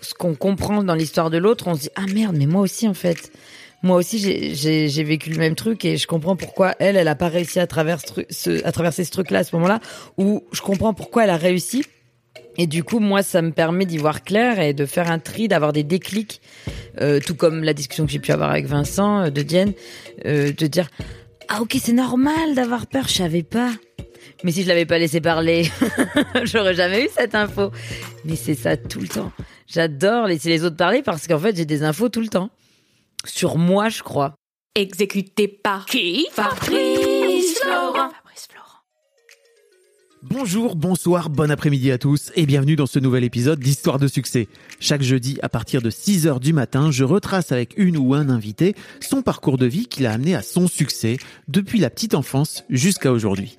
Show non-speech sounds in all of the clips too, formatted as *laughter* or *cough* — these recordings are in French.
Ce qu'on comprend dans l'histoire de l'autre, on se dit ah merde, mais moi aussi en fait. Moi aussi, j'ai- vécu le même truc et je comprends pourquoi elle, elle a pas réussi à, travers à traverser ce truc-là à ce moment-là, ou je comprends pourquoi elle a réussi. Et du coup, moi, ça me permet d'y voir clair et de faire un tri, d'avoir des déclics, euh, tout comme la discussion que j'ai pu avoir avec Vincent, euh, de Diane, euh, de dire ah ok, c'est normal d'avoir peur, je savais pas. Mais si je l'avais pas laissé parler, *laughs* j'aurais jamais eu cette info. Mais c'est ça tout le temps. J'adore laisser les autres parler parce qu'en fait, j'ai des infos tout le temps. Sur moi, je crois. Exécuté par qui? Fabrice Florent. Fabrice Florent. Bonjour, bonsoir, bon après-midi à tous et bienvenue dans ce nouvel épisode d'Histoire de succès. Chaque jeudi à partir de 6h du matin, je retrace avec une ou un invité son parcours de vie qui l'a amené à son succès depuis la petite enfance jusqu'à aujourd'hui.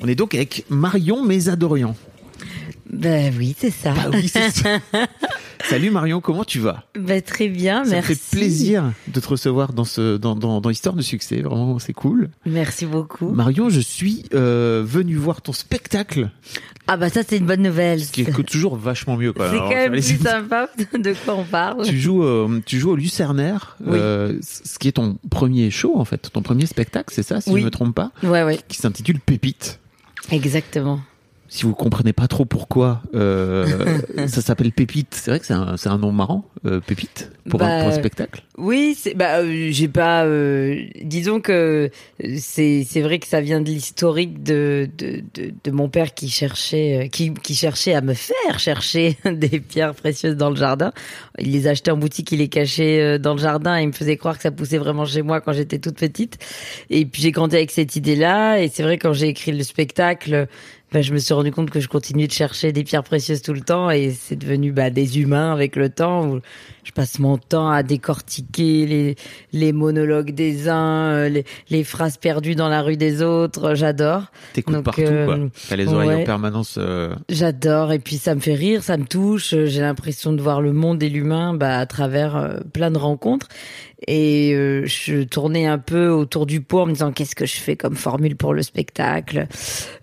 On est donc avec Marion Mésadorian. Ben oui, c'est ça. Ah oui, ça. *laughs* Salut Marion, comment tu vas? Ben très bien, Ça merci. me fait plaisir de te recevoir dans ce dans, dans, dans Histoire de succès, vraiment c'est cool. Merci beaucoup. Marion, je suis euh, venu voir ton spectacle, Ah bah ça, c'est une bonne nouvelle. ce qui est toujours vachement mieux. C'est quand même plus sympa de quoi on parle. Tu joues, euh, tu joues au Lucernaire, Oui. euh, ce qui est ton premier show en fait, ton premier spectacle, c'est ça, si Oui. je me trompe pas, Ouais, ouais, qui s'intitule Pépite. Exactement. Si vous comprenez pas trop pourquoi euh, *laughs* ça s'appelle Pépite, c'est vrai que c'est un, c'est un nom marrant, euh, Pépite, pour, un, Bah, pour un spectacle. Oui, bah euh, j'ai pas euh, disons que c'est c'est vrai que ça vient de l'historique de, de de de mon père qui cherchait euh, qui qui cherchait à me faire chercher *laughs* des pierres précieuses dans le jardin. Il les achetait en boutique, il les cachait euh, dans le jardin et il me faisait croire que ça poussait vraiment chez moi quand j'étais toute petite. Et puis j'ai grandi avec cette idée-là et c'est vrai quand j'ai écrit le spectacle ben, je me suis rendu compte que je continuais de chercher des pierres précieuses tout le temps et c'est devenu bah, des humains avec le temps je passe mon temps à décortiquer les, les monologues des uns, euh, les, les phrases perdues dans la rue des autres. J'adore. T'écoutes partout, euh, quoi. T'as les oreilles ouais. en permanence. euh, J'adore et puis ça me fait rire, ça me touche. J'ai l'impression de voir le monde et l'humain bah, à travers euh, plein de rencontres. Et je tournais un peu autour du pot en me disant qu'est-ce que je fais comme formule pour le spectacle?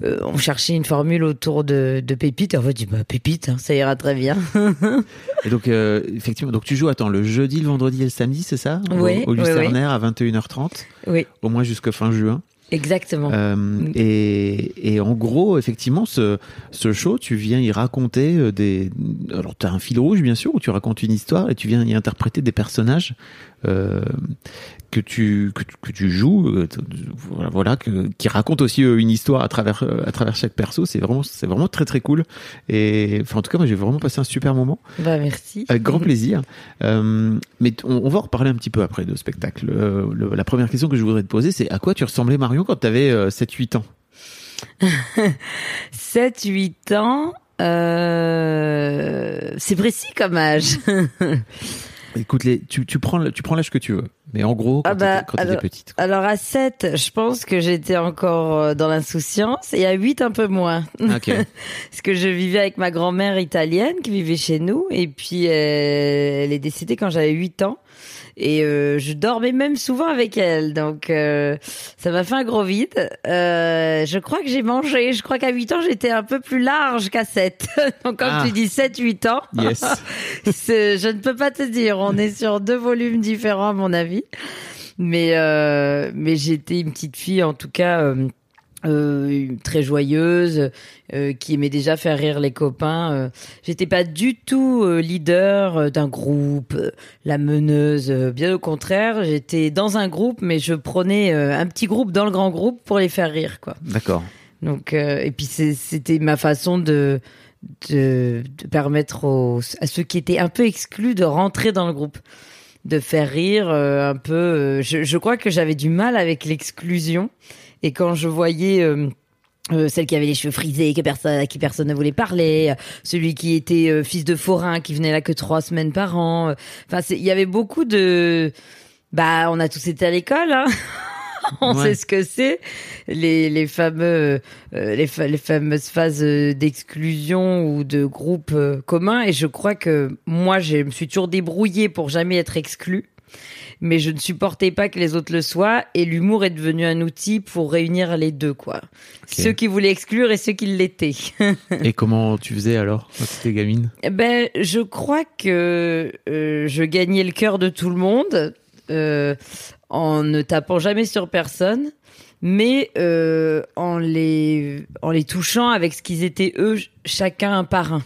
On cherchait une formule autour de, de Pépite. Et en fait, je dis bah Pépite, hein, ça ira très bien. *laughs* Et donc, effectivement, donc tu joues, attends, le jeudi, le vendredi et le samedi, c'est ça Au- Oui, Au, oui, Lucernaire à 21h30, oui, au moins jusqu'à fin juin. exactement. Euh, et, et en gros, effectivement, ce, ce show, tu viens y raconter euh, des. Alors, tu as un fil rouge, bien sûr, où tu racontes une histoire et tu viens y interpréter des personnages que, tu, que, tu- que tu joues, euh, voilà, que, qui racontent aussi euh, une histoire à travers, euh, à travers chaque perso. C'est vraiment, c'est vraiment très, très cool. Et enfin, en tout cas, moi, j'ai vraiment passé un super moment. Bah merci. Avec grand plaisir. Euh, mais on, on va en reparler un petit peu après de spectacle. Euh, le- la première question que je voudrais te poser, c'est à quoi tu ressemblais Marion quand tu avais 7-8 ans? *laughs* 7, 8 ans. Euh... C'est précis comme âge. *laughs* Écoute, les, tu, tu prends, tu prends l'âge que tu veux. Mais en gros, quand Ah bah, petite. Alors à 7, je pense que j'étais encore euh, dans l'insouciance et à 8 un peu moins. Ah, Ok. *laughs* Parce que je vivais avec ma grand-mère italienne qui vivait chez nous et puis euh, elle est décédée quand j'avais 8 ans. Et euh, je dormais même souvent avec elle, donc euh, ça m'a fait un gros vide. Euh, je crois que j'ai mangé, je crois qu'à 8 ans j'étais un peu plus large qu'à 7. *laughs* donc Ah. tu dis 7-8 ans, Yes. *laughs* je ne peux pas te dire. On est sur deux volumes différents, à mon avis. Mais, euh, mais j'étais une petite fille, en tout cas, euh, très joyeuse, euh, qui aimait déjà faire rire les copains. Euh, J'étais pas du tout euh, leader d'un groupe, la meneuse. bien au contraire, j'étais dans un groupe, mais je prenais un petit groupe dans le grand groupe pour les faire rire, quoi. D'accord. Donc, et puis c'était ma façon de, de, de permettre aux, à ceux qui étaient un peu exclus de rentrer dans le groupe, de faire rire un peu. je, je crois que j'avais du mal avec l'exclusion, et quand je voyais euh, euh, celle qui avait les cheveux frisés, que personne, à qui personne ne voulait parler, euh, celui qui était euh, fils de forain, qui venait là que trois semaines par an. Enfin, il y avait beaucoup de. Bah, on a tous été à l'école. Hein *laughs* on Ouais. sait ce que c'est les, les fameux euh, les, fa- les fameuses phases d'exclusion ou de groupe euh, commun et je crois que moi je me suis toujours débrouillée pour jamais être exclue mais je ne supportais pas que les autres le soient et l'humour est devenu un outil pour réunir les deux quoi. Ceux qui voulaient exclure et ceux qui l'étaient. *laughs* Et comment tu faisais alors quand t'étais gamine? Eh Ben, je crois que euh, je gagnais le cœur de tout le monde euh, en ne tapant jamais sur personne, mais euh, en les en les touchant avec ce qu'ils étaient eux, ch- chacun un par un.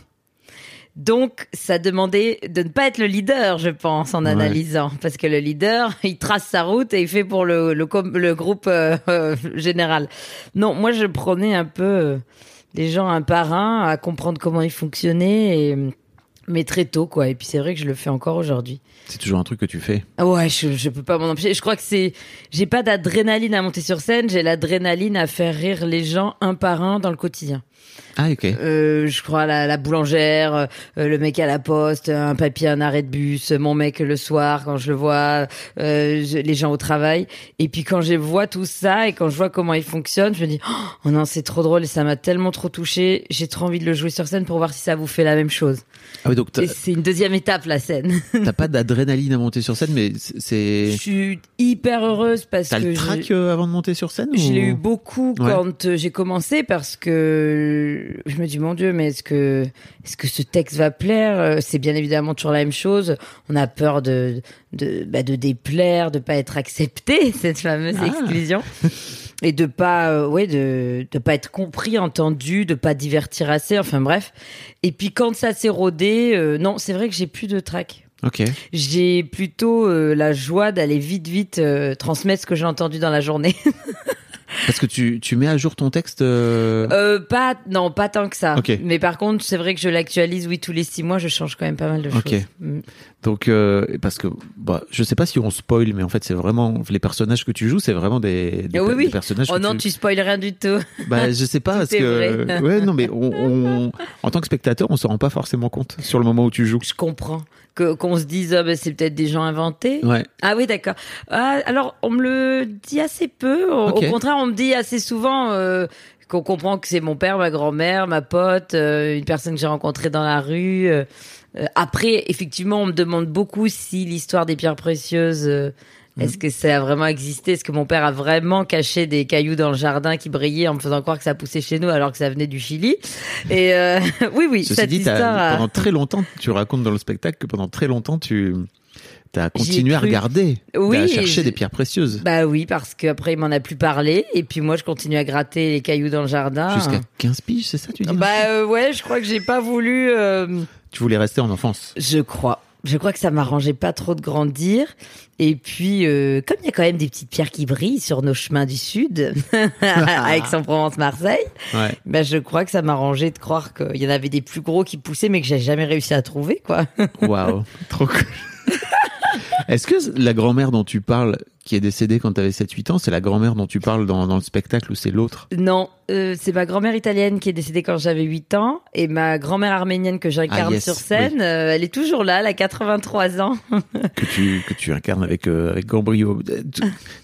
Donc, ça demandait de ne pas être le leader, je pense, en Ouais. analysant, parce que le leader, *laughs* il trace sa route et il fait pour le le, groupe euh, euh, général. Non, moi, je prenais un peu euh, les gens un par un à comprendre comment ils fonctionnaient, et, mais très tôt, quoi. Et puis c'est vrai que je le fais encore aujourd'hui. C'est toujours un truc que tu fais. Ah Ouais, je, je peux pas m'en empêcher. Je crois que c'est, j'ai pas d'adrénaline à monter sur scène, j'ai l'adrénaline à faire rire les gens un par un dans le quotidien. Ah, ok. Euh, je crois la, la boulangère, euh, le mec à la poste, un papier, un arrêt de bus, mon mec le soir quand je le vois, euh, je- les gens au travail. Et puis quand je vois tout ça et quand je vois comment il fonctionne, je me dis oh non c'est trop drôle et ça m'a tellement trop touché. J'ai trop envie de le jouer sur scène pour voir si ça vous fait la même chose. Ah oui, donc t'as c'est une deuxième étape la scène. *laughs* t'as pas *laughs* d'adrénaline à monter sur scène, mais c'est- je suis hyper heureuse parce T'as que le je- trac euh, avant de monter sur scène Je ou- l'ai eu beaucoup Ouais. quand euh, j'ai commencé parce que je me dis mon Dieu mais est-ce que est-ce que ce texte va plaire? Euh, C'est bien évidemment toujours la même chose. On a peur de de bah, de déplaire, de pas être accepté *laughs* cette fameuse Ah. exclusion et de pas euh, ouais de de pas être compris, entendu, de pas divertir assez. Enfin bref. Et puis quand ça s'est rodé, euh, non c'est vrai que j'ai plus de trac. J'ai plutôt euh, la joie d'aller vite vite transmettre ce que j'ai entendu dans la journée. *laughs* Parce que tu, tu mets à jour ton texte. euh, Euh, pas, non, pas tant que ça. Mais par contre, c'est vrai que je l'actualise, oui, tous les six mois, je change quand même pas mal de choses. Mm. Donc, euh, parce que bah, je sais pas si on spoil, mais en fait, c'est vraiment les personnages que tu joues, c'est vraiment des, des, Ah oui, des oui. personnages. Oh que non, tu spoil rien du tout. Bah, je sais pas *laughs* parce que vrai. ouais, non, mais on, on- en tant que spectateur, on se rend pas forcément compte sur le moment où tu joues. Je comprends. Que, qu'on se dise, ah, ben, c'est peut-être des gens inventés. Ouais. Ah oui, d'accord. Ah, alors, on me le dit assez peu. Au, contraire, on me dit assez souvent euh, qu'on comprend que c'est mon père, ma grand-mère, ma pote, euh, une personne que j'ai rencontrée dans la rue. euh. Après, effectivement, on me demande beaucoup si l'histoire des pierres précieuses, est-ce que ça a vraiment existé? Est-ce que mon père a vraiment caché des cailloux dans le jardin qui brillaient en me faisant croire que ça poussait chez nous alors que ça venait du Chili? Et euh, *laughs* oui, oui, Ceci cette dit, t'as- histoire. a- pendant très longtemps, tu racontes dans le spectacle que pendant très longtemps, tu as J'y ai continué à regarder, Oui, à chercher je- des pierres précieuses Bah oui, parce qu'après, il m'en a plus parlé. Et puis moi, je continue à gratter les cailloux dans le jardin. jusqu'à 15 piges, c'est ça tu dis Bah euh, ouais, je crois que j'ai pas voulu. euh, Tu voulais rester en enfance? Je crois. Je crois que ça m'arrangeait pas trop de grandir. Et puis, euh, comme il y a quand même des petites pierres qui brillent sur nos chemins du sud, *laughs* à *laughs* Aix-en-Provence, Marseille, Ouais. bah je crois que ça m'arrangeait de croire qu'il y en avait des plus gros qui poussaient, mais que j'ai jamais réussi à trouver, quoi. Waouh, trop cool. *laughs* Est-ce que la grand-mère dont tu parles, qui est décédée quand tu avais 7-8 ans, c'est la grand-mère dont tu parles dans, dans le spectacle ou c'est l'autre? Non, euh, c'est ma grand-mère italienne qui est décédée quand j'avais 8 ans et ma grand-mère arménienne que j'incarne Ah, yes, sur scène, euh, elle est toujours là, elle a 83 ans. *laughs* que tu, que tu incarnes avec, euh, avec Euh,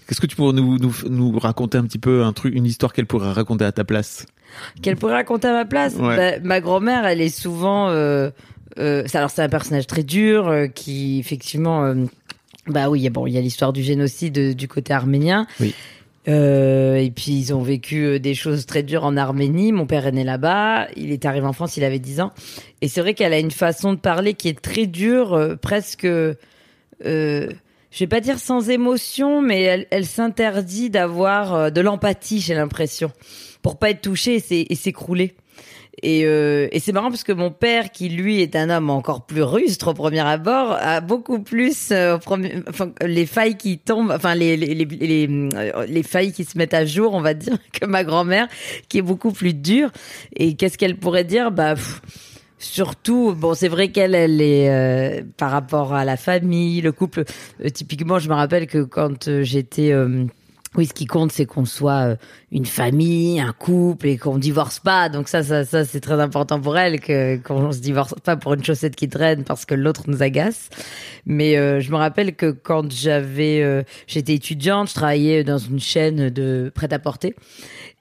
Qu'est-ce que tu pourrais nous, nous, nous raconter un petit peu un truc, une histoire qu'elle pourrait raconter à ta place? Qu'elle pourrait raconter à ma place? Ouais. Bah, ma grand-mère, elle est souvent... Euh, alors c'est un personnage très dur euh, qui effectivement... euh, bah oui, bon, il y a l'histoire du génocide du côté arménien. Oui. Euh, et puis ils ont vécu des choses très dures en Arménie. Mon père est né là-bas. Il est arrivé en France, il avait 10 ans. Et c'est vrai qu'elle a une façon de parler qui est très dure, euh, presque. Euh, je vais pas dire sans émotion, mais elle, elle s'interdit d'avoir de l'empathie, j'ai l'impression, pour pas être touchée et s'écrouler. Et, euh, et c'est marrant parce que mon père, qui lui est un homme encore plus rustre au premier abord, a beaucoup plus euh, premier, enfin, les failles qui tombent, enfin les les, les, les, euh, les failles qui se mettent à jour, on va dire, *laughs* que ma grand-mère, qui est beaucoup plus dure. Et qu'est-ce qu'elle pourrait dire? Bah Surtout, bon, c'est vrai qu'elle, elle est euh, par rapport à la famille, le couple. euh, typiquement, je me rappelle que quand euh, j'étais, euh, oui, ce qui compte, c'est qu'on soit euh, une famille, un couple et qu'on divorce pas. Donc ça, ça, ça, c'est très important pour elle que qu'on se divorce pas pour une chaussette qui traîne parce que l'autre nous agace. Mais euh, je me rappelle que quand j'avais, euh, j'étais étudiante, je travaillais dans une chaîne de prêt-à-porter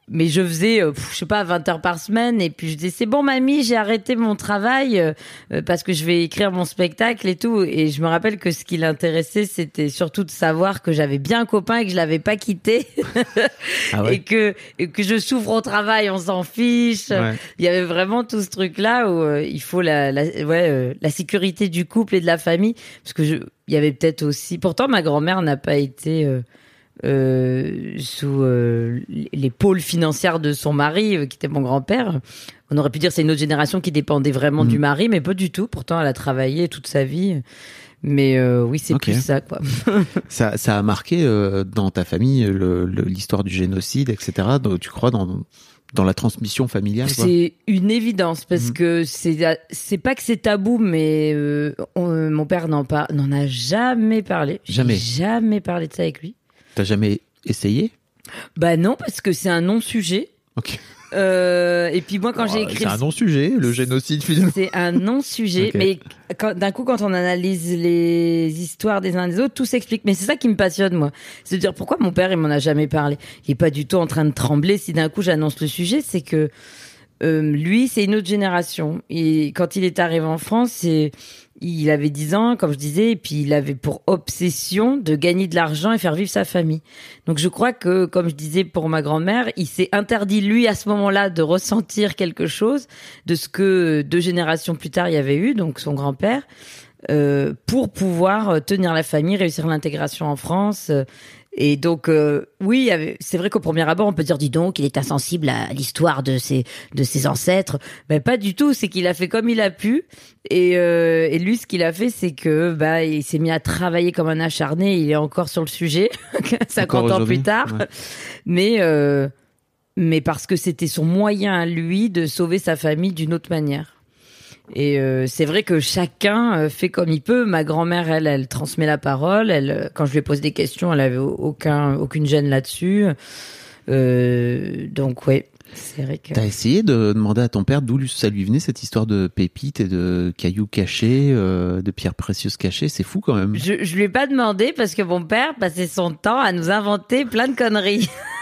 mais je faisais, euh, je sais pas, 20 heures par semaine. Et puis je disais, c'est bon, mamie, j'ai arrêté mon travail euh, euh, parce que je vais écrire mon spectacle et tout. Et je me rappelle que ce qui l'intéressait, c'était surtout de savoir que j'avais bien un copain et que je l'avais pas quitté. *laughs* Ah ouais et, que, et que je souffre au travail, on s'en fiche. Ouais. Il y avait vraiment tout ce truc-là où il faut la, la, ouais, la sécurité du couple et de la famille. Parce que je, il y avait peut-être aussi. Pourtant, ma grand-mère n'a pas été. euh, euh, sous euh, les pôles financières de son mari, euh, qui était mon grand-père. On aurait pu dire c'est une autre génération qui dépendait vraiment du mari, mais pas du tout. Pourtant, elle a travaillé toute sa vie. Mais euh, oui, c'est plus ça, quoi. *laughs* Ça, ça a marqué dans ta famille le- le- l'histoire du génocide, etc. Donc, tu crois dans, dans la transmission familiale C'est une évidence parce Mhm. que c'est c'est pas que c'est tabou, mais on- mon père n'en n'en a jamais parlé. Jamais. jamais parlé de ça avec lui. T'as jamais essayé? Bah non, parce que c'est un non-sujet. Ok. Euh, et puis moi, quand j'ai Oh, écrit C'est un non-sujet, le génocide finalement. C'est un non-sujet, *laughs* mais d'un coup, quand on analyse les histoires des uns des autres, tout s'explique. Mais c'est ça qui me passionne, moi. C'est de dire pourquoi mon père, il m'en a jamais parlé. Il est pas du tout en train de trembler si d'un coup j'annonce le sujet. C'est que euh, lui, c'est une autre génération. Et quand il est arrivé en France, c'est il avait 10 ans, comme je disais, et puis il avait pour obsession de gagner de l'argent et faire vivre sa famille. Donc je crois que, comme je disais pour ma grand-mère, il s'est interdit lui à ce moment-là de ressentir quelque chose de ce que deux générations plus tard il y avait eu, donc son grand-père, euh, pour pouvoir euh, tenir la famille, réussir l'intégration en France. euh, Et donc, euh, oui, c'est vrai qu'au premier abord, on peut dire, dis donc, il est insensible à l'histoire de ses, de ses ancêtres. Mais pas du tout, c'est qu'il a fait comme il a pu. Et, euh, et lui, ce qu'il a fait, c'est que bah, il s'est mis à travailler comme un acharné. Il est encore sur le sujet, *laughs* 50 ans plus tard. ouais. Mais, euh, mais parce que c'était son moyen à lui de sauver sa famille d'une autre manière. Et euh, c'est vrai que chacun euh, fait comme il peut. Ma grand-mère, elle, elle transmet la parole. Elle, euh, quand je lui ai posé des questions, elle avait aucun, aucune gêne là-dessus. Euh, donc ouais, c'est vrai que. T'as essayé de demander à ton père d'où ça lui venait cette histoire de pépites et de cailloux cachés, euh, de pierres précieuses cachées? C'est fou quand même. Je, je lui ai pas demandé parce que mon père passait son temps à nous inventer plein de conneries. *laughs*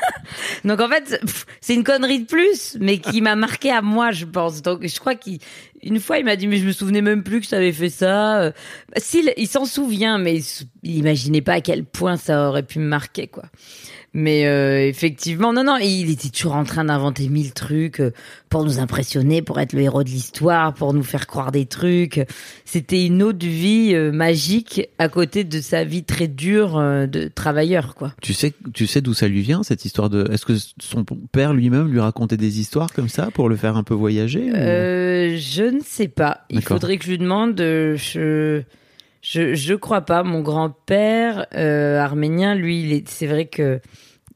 Donc en fait, c'est une connerie de plus, mais qui m'a marqué à moi, je pense. Donc je crois qu'une fois, il m'a dit, mais je me souvenais même plus que ça avait fait ça. Euh, S'il, il s'en souvient, mais il, il imaginait pas à quel point ça aurait pu me marquer, quoi. Mais euh, effectivement, non, non, il était toujours en train d'inventer mille trucs euh, pour nous impressionner, pour être le héros de l'histoire, pour nous faire croire des trucs. C'était une autre vie euh, magique à côté de sa vie très dure euh, de travailleur, quoi. Tu sais, tu sais d'où ça lui vient cette histoire de. Est-ce que son père lui-même lui racontait des histoires comme ça pour le faire un peu voyager ou- Euh, je ne sais pas. Il faudrait que je lui demande. euh, Je, je, je crois pas. Mon grand-père euh, arménien, lui, c'est vrai que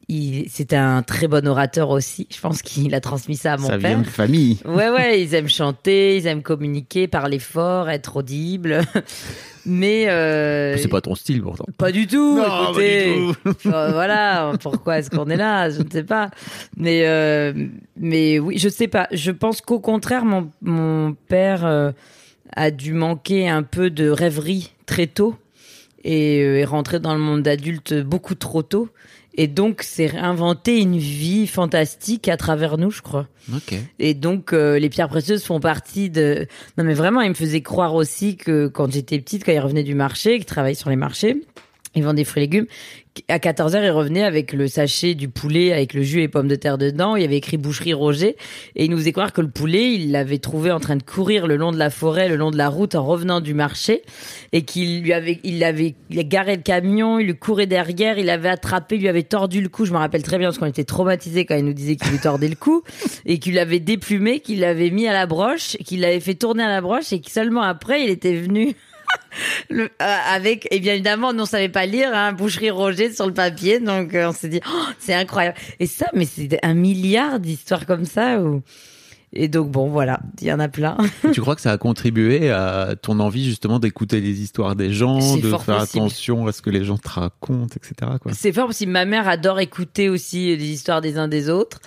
il, c'était un très bon orateur aussi. Je pense qu'il a transmis ça à mon Ça père. vient de famille. Ouais, ouais, ils aiment chanter, ils aiment communiquer, parler fort, être audible. *laughs* Mais euh, C'est pas ton style pourtant. pas du tout. Non, écoutez. pas du tout. *laughs* Voilà, pourquoi est-ce qu'on est là Je ne sais pas. Mais, euh, mais oui, je sais pas. Je pense qu'au contraire, mon, mon père euh, a dû manquer un peu de rêverie très tôt et euh, est rentré dans le monde adulte beaucoup trop tôt. Et donc, s'est réinventé une vie fantastique à travers nous, je crois. Et donc, euh, les pierres précieuses font partie de... Non, mais vraiment, il me faisait croire aussi que quand j'étais petite, quand il revenait du marché, qu'il travaillait sur les marchés, il vend des fruits et légumes. À 14h, il revenait avec le sachet du poulet, avec le jus et pommes de terre dedans. Il y avait écrit boucherie Roger. Et il nous faisait croire que le poulet, il l'avait trouvé en train de courir le long de la forêt, le long de la route, en revenant du marché. Et qu'il lui avait, il avait, il a garé le camion, il lui courait derrière, il avait attrapé, il lui avait tordu le cou. Je me rappelle très bien parce qu'on était traumatisés quand il nous disait qu'il lui tordait le cou. *laughs* Et qu'il l'avait déplumé, qu'il l'avait mis à la broche, qu'il l'avait fait tourner à la broche et que seulement après, il était venu le, euh, avec, et bien évidemment, on ne savait pas lire, hein, boucherie Roger sur le papier, donc euh, on s'est dit, oh, c'est incroyable. Et ça, mais c'est un milliard d'histoires comme ça. Ou... Et donc bon, voilà, il y en a plein. *laughs* tu crois que ça a contribué à ton envie justement d'écouter les histoires des gens, de faire attention à ce que les gens te racontent, etc. C'est fort parce que ma mère adore écouter aussi les histoires des uns des autres,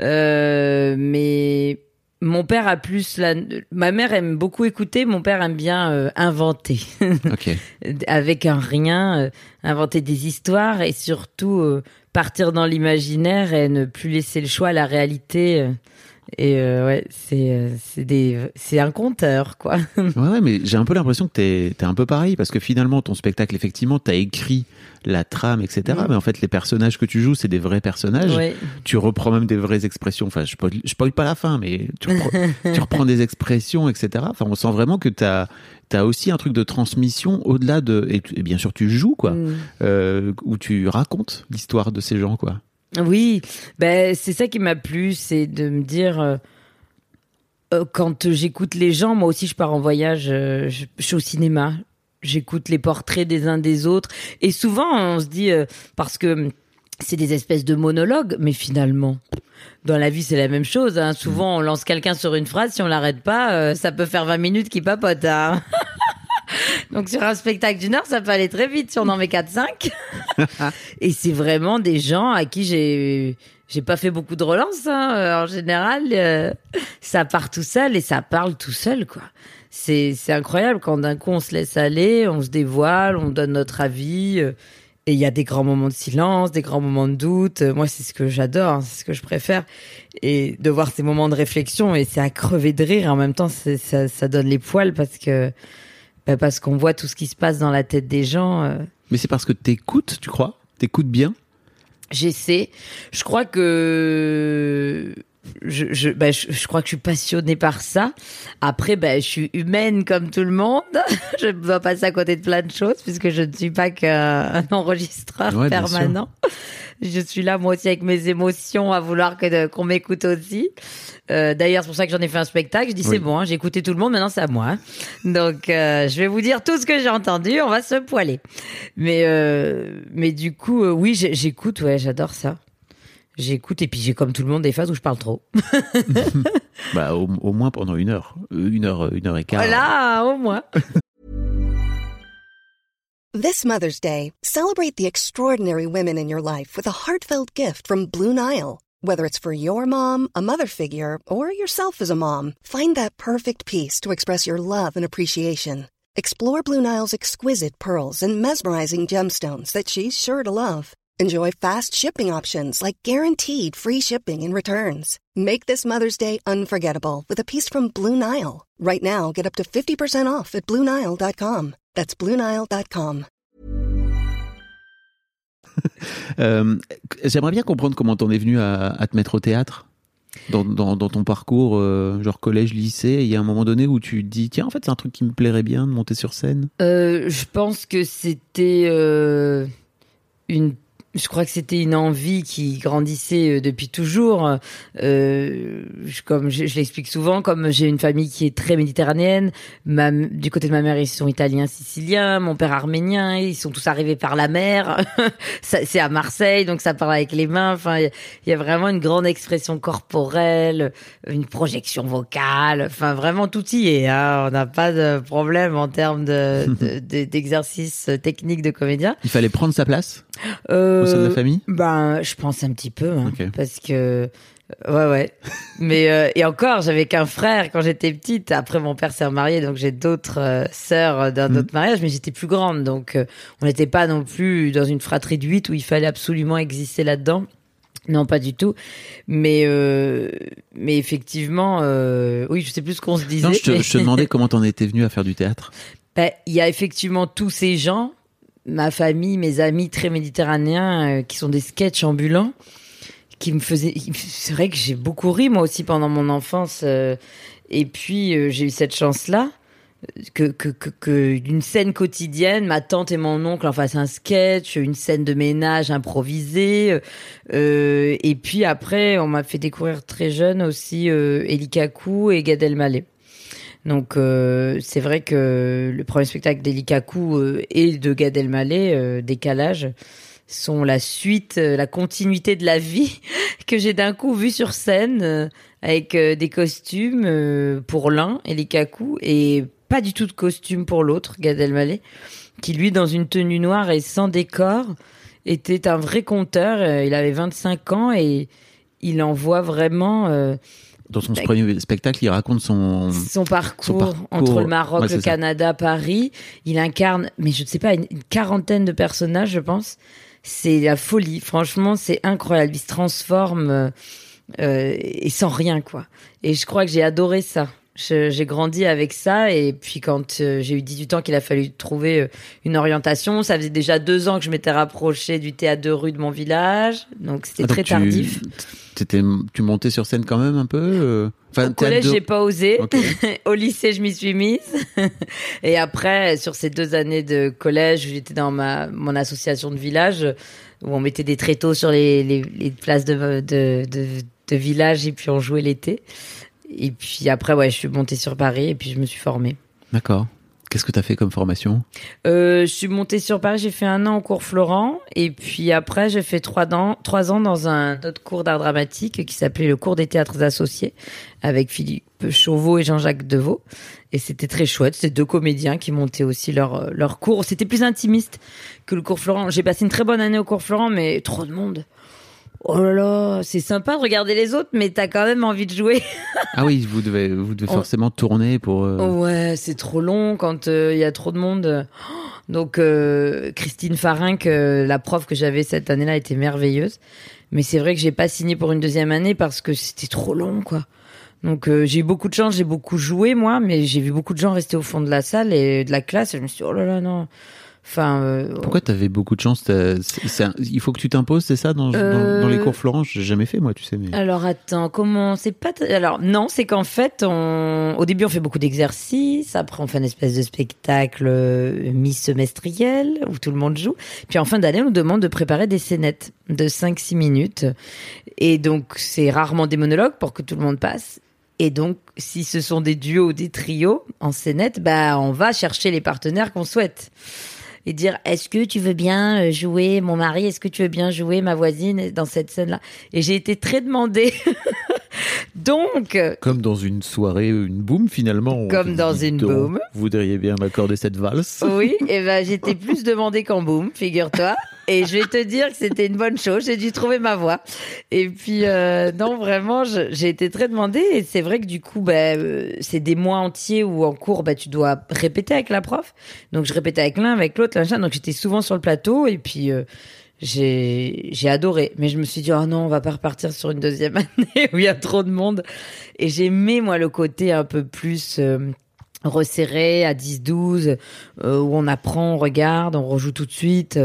euh, mais mon père a plus la. Ma mère aime beaucoup écouter. Mon père aime bien euh, inventer. *laughs* Avec un rien, euh, inventer des histoires et surtout euh, partir dans l'imaginaire et ne plus laisser le choix à la réalité. Et ouais, c'est c'est des c'est un conteur quoi. *laughs* ouais, mais j'ai un peu l'impression que t'es es un peu pareil parce que finalement ton spectacle effectivement t'as écrit la trame, etc. Mm. Mais en fait, les personnages que tu joues, c'est des vrais personnages. Tu reprends même des vraies expressions. Enfin, je ne spoil pas la fin, mais tu *laughs* reprends, des expressions, etc. Enfin, on sent vraiment que tu as, as aussi un truc de transmission au-delà de. Et, bien sûr, tu joues, quoi. Mm. Euh, où tu racontes l'histoire de ces gens, quoi. Oui, ben, c'est ça qui m'a plu, c'est de me dire. Euh, euh, quand j'écoute les gens, moi aussi je pars en voyage, je suis au cinéma, j'écoute les portraits des uns des autres. Et souvent, on se dit, euh, parce que c'est des espèces de monologues, mais finalement, dans la vie, c'est la même chose. Hein. Souvent, on lance quelqu'un sur une phrase, si on l'arrête pas, euh, ça peut faire 20 minutes qu'il papote. Hein. *laughs* Donc sur un spectacle d'une heure, ça peut aller très vite si on en met 4-5. *laughs* et c'est vraiment des gens à qui j'ai j'ai pas fait beaucoup de relance. Hein. En général, euh, ça part tout seul et ça parle tout seul, quoi c'est c'est incroyable quand d'un coup on se laisse aller, on se dévoile, on donne notre avis. Euh, et il y a des grands moments de silence, des grands moments de doute. Moi, c'est ce que j'adore, hein, c'est ce que je préfère. Et de voir ces moments de réflexion, et c'est à crever de rire. Et en même temps, ça, ça donne les poils parce que bah, parce qu'on voit tout ce qui se passe dans la tête des gens. Euh. Mais c'est parce que t'écoutes, tu crois? T'écoutes bien? J'essaie. Je crois que je, je, bah, je, crois que je suis passionnée par ça. Après, bah, je suis humaine comme tout le monde. *laughs* je dois passer à côté de plein de choses puisque je ne suis pas qu'un *laughs* enregistreur permanent. Je suis là moi aussi avec mes émotions à vouloir que qu'on m'écoute aussi. Euh, D'ailleurs, c'est pour ça que j'en ai fait un spectacle. Je dis c'est bon, hein, j'ai écouté tout le monde, maintenant c'est à moi. Hein. Donc, euh, je vais vous dire tout ce que j'ai entendu. On va se poiler. Mais, euh, mais du coup, euh, oui, j'écoute. Ouais, j'adore ça. J'écoute et puis j'ai comme tout le monde des phases où je parle trop. *laughs* bah au, au, moins pendant une heure, une heure, une heure et quart. Voilà, au moins. This Mother's Day, celebrate the extraordinary women in your life with a heartfelt gift from Blue Nile. Whether it's for your mom, a mother figure, or yourself as a mom, find that perfect piece to express your love and appreciation. Explore Blue Nile's exquisite pearls and mesmerizing gemstones that she's sure to love. Enjoy fast shipping options like guaranteed free shipping and returns. Make this Mother's Day unforgettable with a piece from Blue Nile. Right now, get up to 50% off at BlueNile.com. That's BlueNile.com. *laughs* euh, J'aimerais bien comprendre comment t'en es venu à, à, te mettre au théâtre. Dans, dans, dans ton parcours, euh, genre collège, lycée, il y a un moment donné où tu te dis, tiens, en fait, c'est un truc qui me plairait bien de monter sur scène euh, Je pense que c'était euh, une je crois que c'était une envie qui grandissait euh, depuis toujours. Euh, comme je, je l'explique souvent, comme j'ai une famille qui est très méditerranéenne, ma, du côté de ma mère, ils sont italiens, siciliens, mon père arménien, ils sont tous arrivés par la mer. *laughs* c'est à Marseille, donc ça parle avec les mains. Enfin, il y, a vraiment une grande expression corporelle, une projection vocale. Enfin, vraiment tout y est. Hein. On n'a pas de problème en termes *laughs* d'exercice de, technique de comédien. Il fallait prendre sa place? Euh, au sein de la famille Ben, je pense un petit peu, hein, parce que ouais, ouais. *laughs* Mais euh, et encore, j'avais qu'un frère quand j'étais petite. Après, mon père s'est remarié, donc j'ai d'autres euh, sœurs d'un mm. autre mariage, mais j'étais plus grande, donc on n'était pas non plus dans une fratrie de huit où il fallait absolument exister là-dedans. Non, pas du tout. Mais mais effectivement, oui, je sais plus ce qu'on se disait. Non, je te, je te demandais *laughs* comment t'en étais venu à faire du théâtre. Ben, il y a effectivement tous ces gens ma famille, mes amis très méditerranéens, euh, qui sont des sketchs ambulants, qui me faisaient. C'est vrai que j'ai beaucoup ri moi aussi pendant mon enfance. euh, et puis euh, j'ai eu cette chance-là que que que, d'une scène quotidienne, ma tante et mon oncle en fassent un sketch, une scène de ménage improvisée. euh, et puis après, on m'a fait découvrir très jeune aussi euh, Eli Kaku et Gad Elmaleh. Donc euh, c'est vrai que le premier spectacle d'Eli Kaku euh, et de Gad Elmaleh, euh, Décalage, sont la suite, euh, la continuité de la vie *laughs* que j'ai d'un coup vu sur scène avec des costumes pour l'un, Eli Kaku, et pas du tout de costume pour l'autre, Gad Elmaleh, qui lui dans une tenue noire et sans décor était un vrai conteur. Il avait 25 ans et il envoie vraiment euh, Dans son premier spectacle, il raconte son. son parcours, son parcours, entre le Maroc, ouais, le ça. Canada, Paris. Il incarne, mais je ne sais pas, une, une quarantaine de personnages, je pense. C'est la folie. Franchement, c'est incroyable. Il se transforme euh, et sans rien, quoi. Et je crois que j'ai adoré ça. J'ai grandi avec ça et puis quand euh, j'ai eu 18 ans qu'il a fallu trouver euh, une orientation, ça faisait déjà deux ans que je m'étais rapprochée du théâtre de rue de mon village, donc c'était Ah, très tu- tardif. t'étais- tu montais sur scène quand même un peu euh, enfin, Au collège, de- j'ai pas osé. *laughs* Au lycée, je m'y suis mise. *laughs* Et après, sur ces deux années de collège, j'étais dans ma mon association de village, où on mettait des tréteaux sur les, les, les places de, de, de, de village et puis on jouait l'été. Et puis après, ouais, je suis montée sur Paris et puis je me suis formée. D'accord. Qu'est-ce que tu as fait comme formation Euh, je suis montée sur Paris, j'ai fait un an au cours Florent, et puis après j'ai fait trois ans, trois ans dans un autre cours d'art dramatique qui s'appelait le cours des théâtres associés, avec Philippe Chauveau et Jean-Jacques Deveau. Et c'était très chouette, c'est deux comédiens qui montaient aussi leur, leur cours. C'était plus intimiste que le cours Florent. J'ai passé une très bonne année au cours Florent, mais trop de monde. Oh là là, c'est sympa de regarder les autres, mais t'as quand même envie de jouer. *laughs* Ah oui, vous devez, vous devez forcément tourner pour. euh, Ouais, c'est trop long quand euh, il y a trop de monde. *gasps* Donc euh, Christine Farinck, euh, la prof que j'avais cette année-là, était merveilleuse. Mais c'est vrai que j'ai pas signé pour une deuxième année parce que c'était trop long, quoi. Donc euh, j'ai eu beaucoup de chance, j'ai beaucoup joué moi, mais j'ai vu beaucoup de gens rester au fond de la salle et de la classe. Et je me suis dit oh là là non. Enfin, euh, Pourquoi tu avais beaucoup de chance t'as- c'est- c'est un- Il faut que tu t'imposes, c'est ça dans, Euh, dans les cours Florence? J'ai jamais fait moi, tu sais. Mais... Alors attends, comment c'est pas t- alors non, c'est qu'en fait on au début on fait beaucoup d'exercices, après on fait une espèce de spectacle euh, mi-semestriel où tout le monde joue, puis en fin d'année on nous demande de préparer des scénettes de 5 6 minutes et donc c'est rarement des monologues pour que tout le monde passe. Et donc, si ce sont des duos ou des trios en scénette, bah, on va chercher les partenaires qu'on souhaite. Et dire, est-ce que tu veux bien euh, jouer mon mari Est-ce que tu veux bien jouer ma voisine dans cette scène-là Et j'ai été très demandée. *laughs* donc, euh, Comme dans une soirée, une boom finalement. Comme dans dit, une boom. Vous voudriez bien m'accorder cette valse? Oui, et ben j'étais plus demandée qu'en boom, figure-toi. *laughs* Et je vais te dire que c'était une bonne chose. J'ai dû trouver ma voix. Et puis euh, non, vraiment, j'ai été très demandée. Et c'est vrai que du coup, ben, euh, c'est des mois entiers où en cours, ben, tu dois répéter avec la prof. Donc je répétais avec l'un, avec l'autre, machin. Donc j'étais souvent sur le plateau. Et puis euh, j'ai adoré. Mais je me suis dit oh non, on va pas repartir sur une deuxième *laughs* année où il y a trop de monde. Et j'ai aimé moi le côté un peu plus euh, resserré à 10-12 euh, où on apprend, on regarde, on rejoue tout de suite.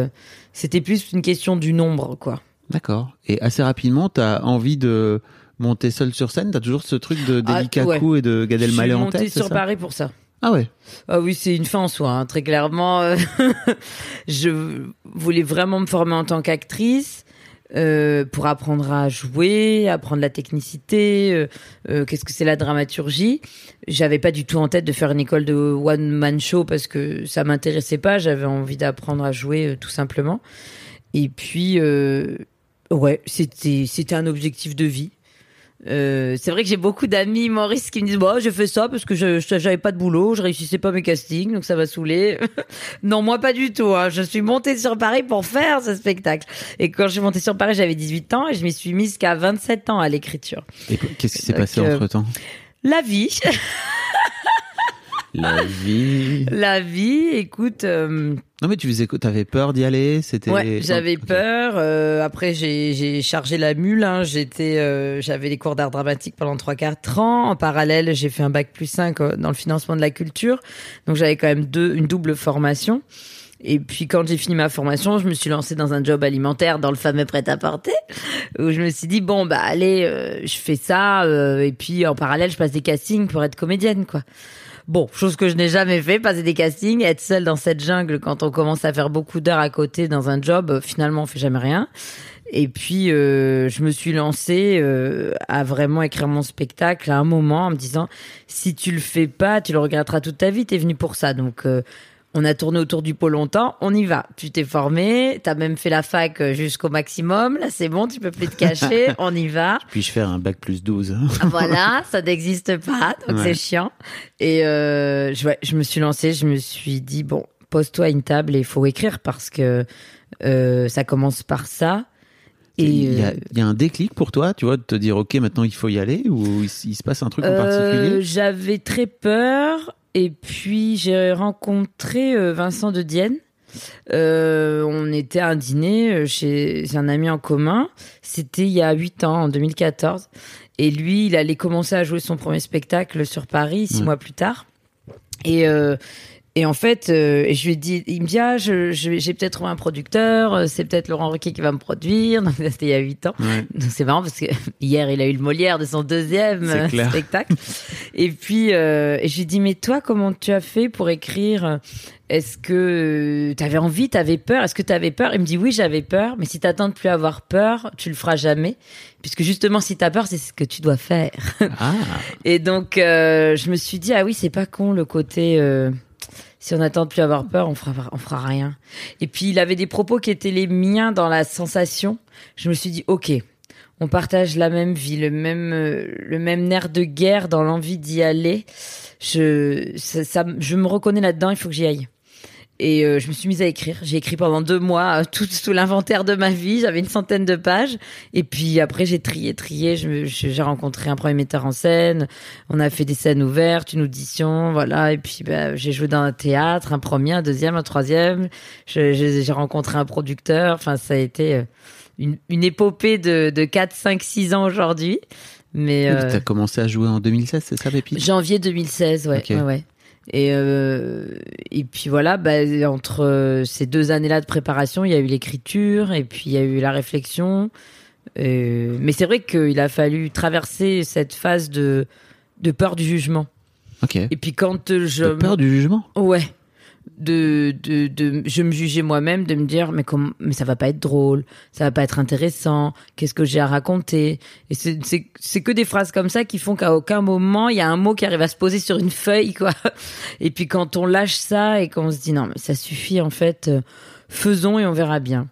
C'était plus une question du nombre, quoi. D'accord. Et assez rapidement, tu as envie de monter seul sur scène? T'as toujours ce truc de Ah, Deli Kaku et de Gad Je suis Elmaleh en tête c'est sur ça? Paris pour ça. Ah ouais. Ah oui, c'est une fin en soi, hein, très clairement. *laughs* je voulais vraiment me former en tant qu'actrice. Euh, pour apprendre à jouer, apprendre la technicité, euh, euh, qu'est-ce que c'est la dramaturgie. J'avais pas du tout en tête de faire une école de one man show parce que ça m'intéressait pas. J'avais envie d'apprendre à jouer euh, tout simplement. Et puis, ouais, c'était c'était un objectif de vie. Euh, c'est vrai que j'ai beaucoup d'amis Maurice qui me disent bah je fais ça parce que je j'avais pas de boulot, je réussissais pas mes castings donc ça va saouler. *laughs* non moi pas du tout. hein. Je suis montée sur Paris pour faire ce spectacle. Et quand je suis montée sur Paris j'avais 18 ans et je m'y suis mise qu'à 27 ans à l'écriture. Et qu'est-ce qui s'est passé euh, entre temps La vie, *laughs* La vie. la vie. Écoute. euh, Non mais tu faisais quoi? T'avais peur d'y aller? C'était. Ouais, j'avais peur. euh, après, j'ai chargé la mule. hein. J'étais, euh, j'avais les cours d'art dramatique pendant trois quatre ans. En parallèle, j'ai fait un bac plus 5 euh, dans le financement de la culture. Donc, j'avais quand même deux, une double formation. Et puis quand j'ai fini ma formation, je me suis lancée dans un job alimentaire dans le fameux prêt-à-porter, où je me suis dit bon bah allez, euh, je fais ça, euh, et puis en parallèle je passe des castings pour être comédienne quoi. Bon, chose que je n'ai jamais fait, passer des castings, être seule dans cette jungle quand on commence à faire beaucoup d'heures à côté dans un job, euh, finalement on fait jamais rien. Et puis euh, je me suis lancée euh, à vraiment écrire mon spectacle à un moment en me disant si tu le fais pas, tu le regretteras toute ta vie. T'es venu pour ça, donc. euh, on a tourné autour du pot longtemps, on y va. Tu t'es formé, t'as même fait la fac euh, jusqu'au maximum. Là, c'est bon, tu peux plus te cacher, *laughs* on y va. Puis-je faire un bac plus 12 hein? Voilà, ça n'existe pas, donc Ouais. c'est chiant. Et euh, je, ouais, je me suis lancée, je me suis dit bon, pose-toi une table et il faut écrire parce que euh, ça commence par ça. Et il, y a, euh, il y a un déclic pour toi, tu vois, de te dire, ok, maintenant il faut y aller, ou il, se passe un truc en euh, particulier? j'avais très peur et puis j'ai rencontré euh, Vincent de Dienne. Euh, on était à un dîner euh, chez un ami en commun. C'était il y a 8 ans, en 2014. Et lui, il allait commencer à jouer son premier spectacle sur Paris six mois plus tard. Et, euh, et en fait, euh, je lui ai dit, il me dit, ah, je, je- j'ai peut-être trouvé un producteur, euh, c'est peut-être Laurent Ruquier qui va me produire. *laughs* Donc, C'était il y a 8 ans. Ouais. Donc, C'est marrant parce que *laughs* hier, il a eu le Molière de son deuxième euh, spectacle. Et puis, euh, et je lui ai dit, mais toi, comment tu as fait pour écrire Est-ce que tu avais envie, tu avais peur Est-ce que tu avais peur? Il me dit, oui, j'avais peur, mais si tu attends de plus avoir peur, tu le feras jamais. Puisque justement, si tu as peur, c'est ce que tu dois faire. Ah, *laughs* Et donc, euh, je me suis dit, ah oui, c'est pas con le côté. Si on attend de plus avoir peur, on fera, on fera rien. Et puis, il avait des propos qui étaient les miens dans la sensation. Je me suis dit, ok, on partage la même vie, le même, euh, le même nerf de guerre dans l'envie d'y aller. Je, ça, ça- je me reconnais là-dedans, il faut que j'y aille. Et euh, je me suis mise à écrire. J'ai écrit pendant deux mois euh, tout, tout l'inventaire de ma vie. J'avais une centaine de pages. Et puis après, j'ai trié, trié. J'ai rencontré un premier metteur en scène. On a fait des scènes ouvertes, une audition, voilà. Et puis bah, j'ai joué dans un théâtre, un premier, un deuxième, un troisième. J'ai rencontré un producteur. Enfin, ça a été euh, une, une épopée de, de 4, 5, 6 ans aujourd'hui. Mais tu as commencé à jouer en 2016, c'est ça, Pépite Janvier 2016, ouais, Ok. ouais, ouais. Et euh, et puis voilà, bah, entre euh, ces deux années-là de préparation, il y a eu l'écriture et puis il y a eu la réflexion. Euh, mais c'est vrai qu'il a fallu traverser cette phase de de peur du jugement. Ok. Et puis quand je De peur du jugement? Ouais. De, de, de, je me jugeais moi-même de me dire, mais comment, mais ça va pas être drôle, ça va pas être intéressant, qu'est-ce que j'ai à raconter? Et c'est, c'est, c'est que des phrases comme ça qui font qu'à aucun moment, il y a un mot qui arrive à se poser sur une feuille, quoi. *laughs* Et puis quand on lâche ça et qu'on se dit, non, mais ça suffit, en fait, euh, faisons et on verra bien.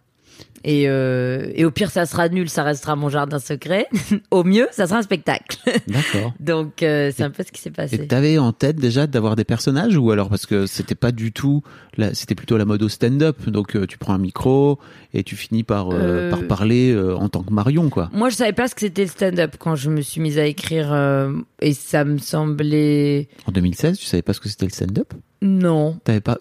Et, euh, et au pire, ça sera nul, ça restera mon jardin secret. *laughs* au mieux, ça sera un spectacle. D'accord. *laughs* Donc, euh, c'est un peu ce qui s'est passé. Et t'avais en tête déjà d'avoir des personnages ou alors parce que c'était pas du tout, c'était plutôt la mode au stand-up. Donc euh, tu prends un micro et tu finis par, euh, Euh. par parler euh, en tant que Marion, quoi. Moi, je savais pas ce que c'était le stand-up quand je me suis mise à écrire euh, et ça me semblait En 2016, tu savais pas ce que c'était le stand-up? Non. T'avais pas.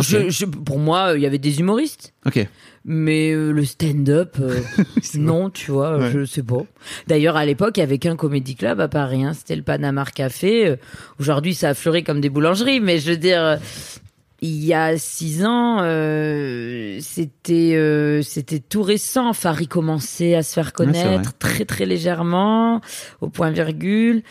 Je, je- pour moi, euh, il y avait des humoristes, Ok. mais euh, le stand-up, euh, *laughs* non, tu vois, Ouais. je sais pas. D'ailleurs, à l'époque, il y avait qu'un comédie club à Paris, hein, c'était le Panama Café. Euh, Aujourd'hui, ça a fleuri comme des boulangeries, mais je veux dire. euh, Il y a six ans, euh, c'était euh, c'était tout récent. Farid commençait à se faire Ouais, connaître très très légèrement, au point virgule.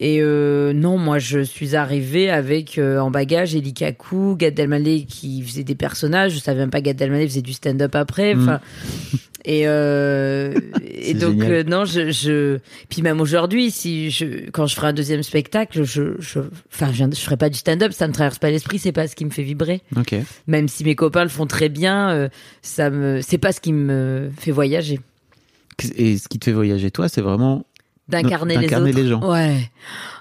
Et euh, non, moi je suis arrivée avec euh, en bagage Eli Kaku, Gad Elmaleh qui faisait des personnages. Je savais même pas Gad Elmaleh faisait du stand-up après. Enfin, et euh, *laughs* et donc non, je, je puis même aujourd'hui, si je quand je ferai un deuxième spectacle, je je enfin je, je ferai pas du stand-up, ça me traverse pas l'esprit, c'est pas ce qui me fait vibrer. Même si mes copains le font très bien, ça me c'est pas ce qui me fait voyager. Et ce qui te fait voyager, toi, c'est vraiment. D'incarner les autres. les gens. Ouais.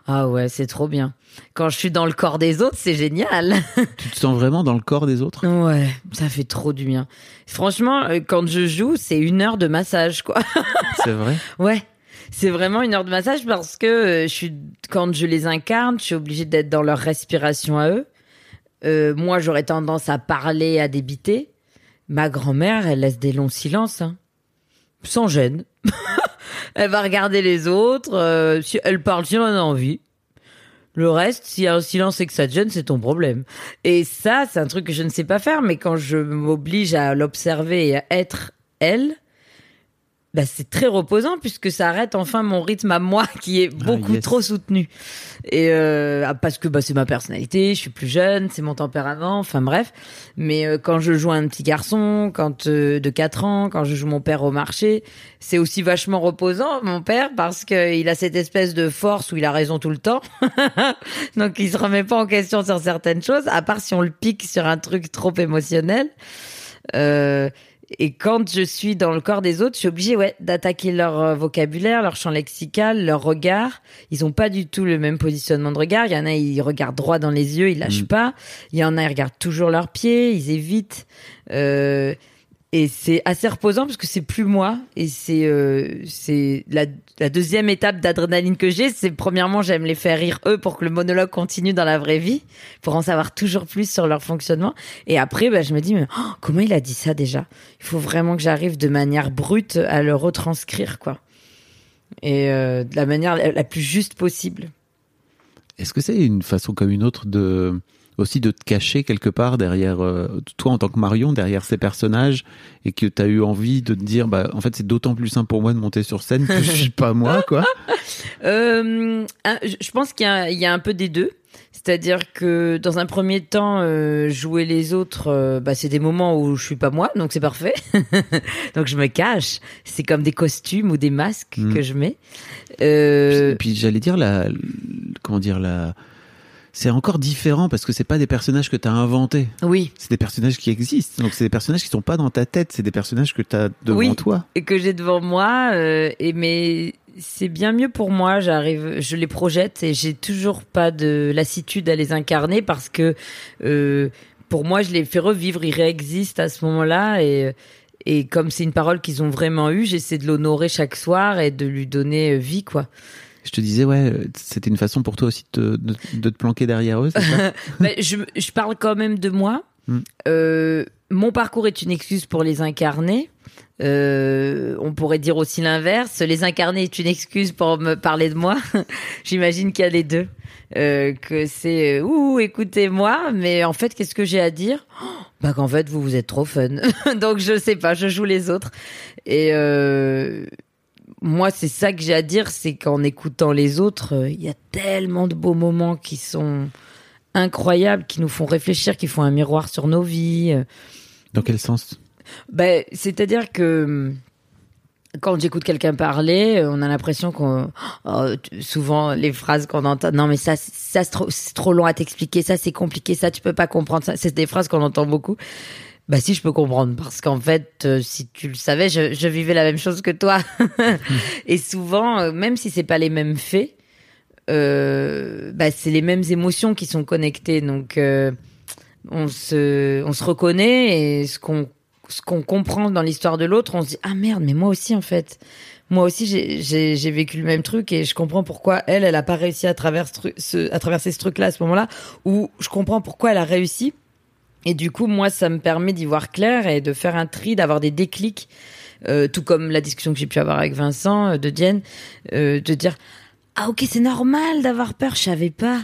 Ah ouais, c'est trop bien. Quand je suis dans le corps des autres, c'est génial. Tu te sens vraiment dans le corps des autres? Ouais, ça fait trop du bien. Franchement, euh, quand je joue, c'est une heure de massage, quoi. *laughs* C'est vrai? Ouais. C'est vraiment une heure de massage parce que euh, je suis, quand je les incarne, je suis obligée d'être dans leur respiration à eux. Euh, moi, j'aurais tendance à parler, à débiter. Ma grand-mère, elle laisse des longs silences, hein. sans gêne. *laughs* elle va regarder les autres. euh, elle parle si elle en a envie. Le reste, s'il y a un silence et que ça te gêne, c'est ton problème. Et ça, c'est un truc que je ne sais pas faire, mais quand je m'oblige à l'observer et à être elle, bah, c'est très reposant puisque ça arrête enfin mon rythme à moi qui est beaucoup yes. trop soutenu. Et euh, ah, parce que bah, c'est ma personnalité, je suis plus jeune, c'est mon tempérament, enfin bref. Mais euh, quand je joue un petit garçon, quand euh, de 4 ans, quand je joue mon père au marché, c'est aussi vachement reposant mon père parce qu'il a cette espèce de force où il a raison tout le temps. *laughs* Donc il se remet pas en question sur certaines choses, à part si on le pique sur un truc trop émotionnel. Euh, et quand je suis dans le corps des autres, je suis obligée ouais, d'attaquer leur euh, vocabulaire, leur champ lexical, leur regard. Ils ont pas du tout le même positionnement de regard. Il y en a, ils regardent droit dans les yeux, ils lâchent Mm. pas. Il y en a, ils regardent toujours leurs pieds, ils évitent. Euh, et c'est assez reposant parce que c'est plus moi. Et c'est euh, la, deuxième étape d'adrénaline que j'ai. C'est premièrement, j'aime les faire rire eux pour que le monologue continue dans la vraie vie, pour en savoir toujours plus sur leur fonctionnement. Et après, bah, je me dis, mais oh, comment il a dit ça déjà? Il faut vraiment que j'arrive de manière brute à le retranscrire, quoi. Et euh, de la manière la plus juste possible. Est-ce que c'est une façon comme une autre de aussi de te cacher quelque part derrière euh, toi en tant que Marion derrière ces personnages et que tu as eu envie de te dire bah en fait c'est d'autant plus simple pour moi de monter sur scène que je suis pas moi *laughs* quoi. Euh, je pense qu'il y, a- il y a un peu des deux. C'est-à-dire que dans un premier temps, euh, jouer les autres, euh, bah, c'est des moments où je suis pas moi, donc c'est parfait. *laughs* donc je me cache. C'est comme des costumes ou des masques Mm. que je mets. Euh, Et puis j'allais dire la comment dire la c'est encore différent parce que c'est pas des personnages que tu as inventés. oui, C'est des personnages qui existent. Donc c'est des personnages qui sont pas dans ta tête, c'est des personnages que tu as devant Oui. toi. et que j'ai devant moi. euh, et mais c'est bien mieux pour moi. J'arrive, je les projette et j'ai toujours pas de lassitude à les incarner parce que euh, pour moi, je les fais revivre. Ils réexistent à ce moment-là et et comme c'est une parole qu'ils ont vraiment eue, j'essaie de l'honorer chaque soir et de lui donner euh, vie, quoi. Je te disais ouais, c'était une façon pour toi aussi de, te- de, de te planquer derrière eux, ça Mais *laughs* je, je parle quand même de moi. Mm. Euh, mon parcours est une excuse pour les incarner. Euh, on pourrait dire aussi l'inverse. Les incarner est une excuse pour me parler de moi. *laughs* J'imagine qu'il y a les deux. Euh, que c'est ouh écoutez-moi, mais en fait qu'est-ce que j'ai à dire? Oh, *gasps* Bah qu'en fait vous vous êtes trop fun. *laughs* Donc je sais pas, je joue les autres. Et euh, moi c'est ça que j'ai à dire, c'est qu'en écoutant les autres, euh, il y a tellement de beaux moments qui sont incroyables, qui nous font réfléchir, qui font un miroir sur nos vies. Euh, Dans quel sens? Ben, c'est-à-dire que hum, quand j'écoute quelqu'un parler, euh, on a l'impression qu'on oh, souvent les phrases qu'on entend non mais ça ça c'est trop, c'est trop long à t'expliquer, ça c'est compliqué, ça tu peux pas comprendre ça, c'est des phrases qu'on entend beaucoup. Bah si je peux comprendre parce qu'en fait euh, si tu le savais je, je vivais la même chose que toi. *laughs* Et souvent euh, même si c'est pas les mêmes faits euh, bah c'est les mêmes émotions qui sont connectées. Donc euh, on se on se reconnaît et ce qu'on ce qu'on comprend dans l'histoire de l'autre, on se dit ah merde, mais moi aussi en fait, moi aussi j'ai vécu le même truc et je comprends pourquoi elle elle a pas réussi à travers ce, à traverser ce truc là à ce moment-là ou je comprends pourquoi elle a réussi et du coup moi ça me permet d'y voir clair et de faire un tri, d'avoir des déclics, euh, tout comme la discussion que j'ai pu avoir avec Vincent euh, de Dienne, euh, de dire ah ok c'est normal d'avoir peur, je savais pas.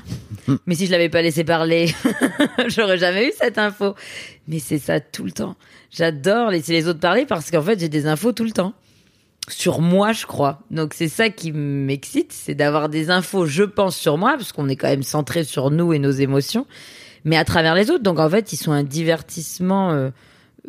Mais si je l'avais pas laissé parler, *laughs* j'aurais jamais eu cette info. Mais c'est ça tout le temps. J'adore laisser les autres parler parce qu'en fait, j'ai des infos tout le temps. Sur moi, je crois. Donc c'est ça qui m'excite, c'est d'avoir des infos, je pense, sur moi, parce qu'on est quand même centré sur nous et nos émotions, mais à travers les autres. Donc en fait, ils sont un divertissement euh,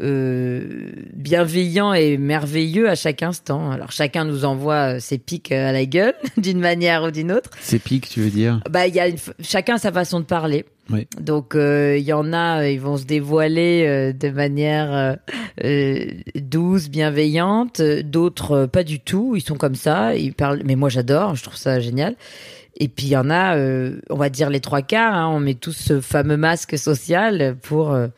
euh, bienveillant et merveilleux à chaque instant. Alors chacun nous envoie euh, ses pics à la gueule, *laughs* d'une manière ou d'une autre. C'est pique, tu veux dire? Bah, il y a une chacun a sa façon de parler. Oui. Donc euh, il y en a, euh, ils vont se dévoiler euh, de manière euh, euh, douce, bienveillante. Euh, D'autres euh, pas du tout. Ils sont comme ça. Ils parlent. Mais moi j'adore. Je trouve ça génial. Et puis il y en a, euh, on va dire les trois quarts. hein, on met tous ce fameux masque social pour euh,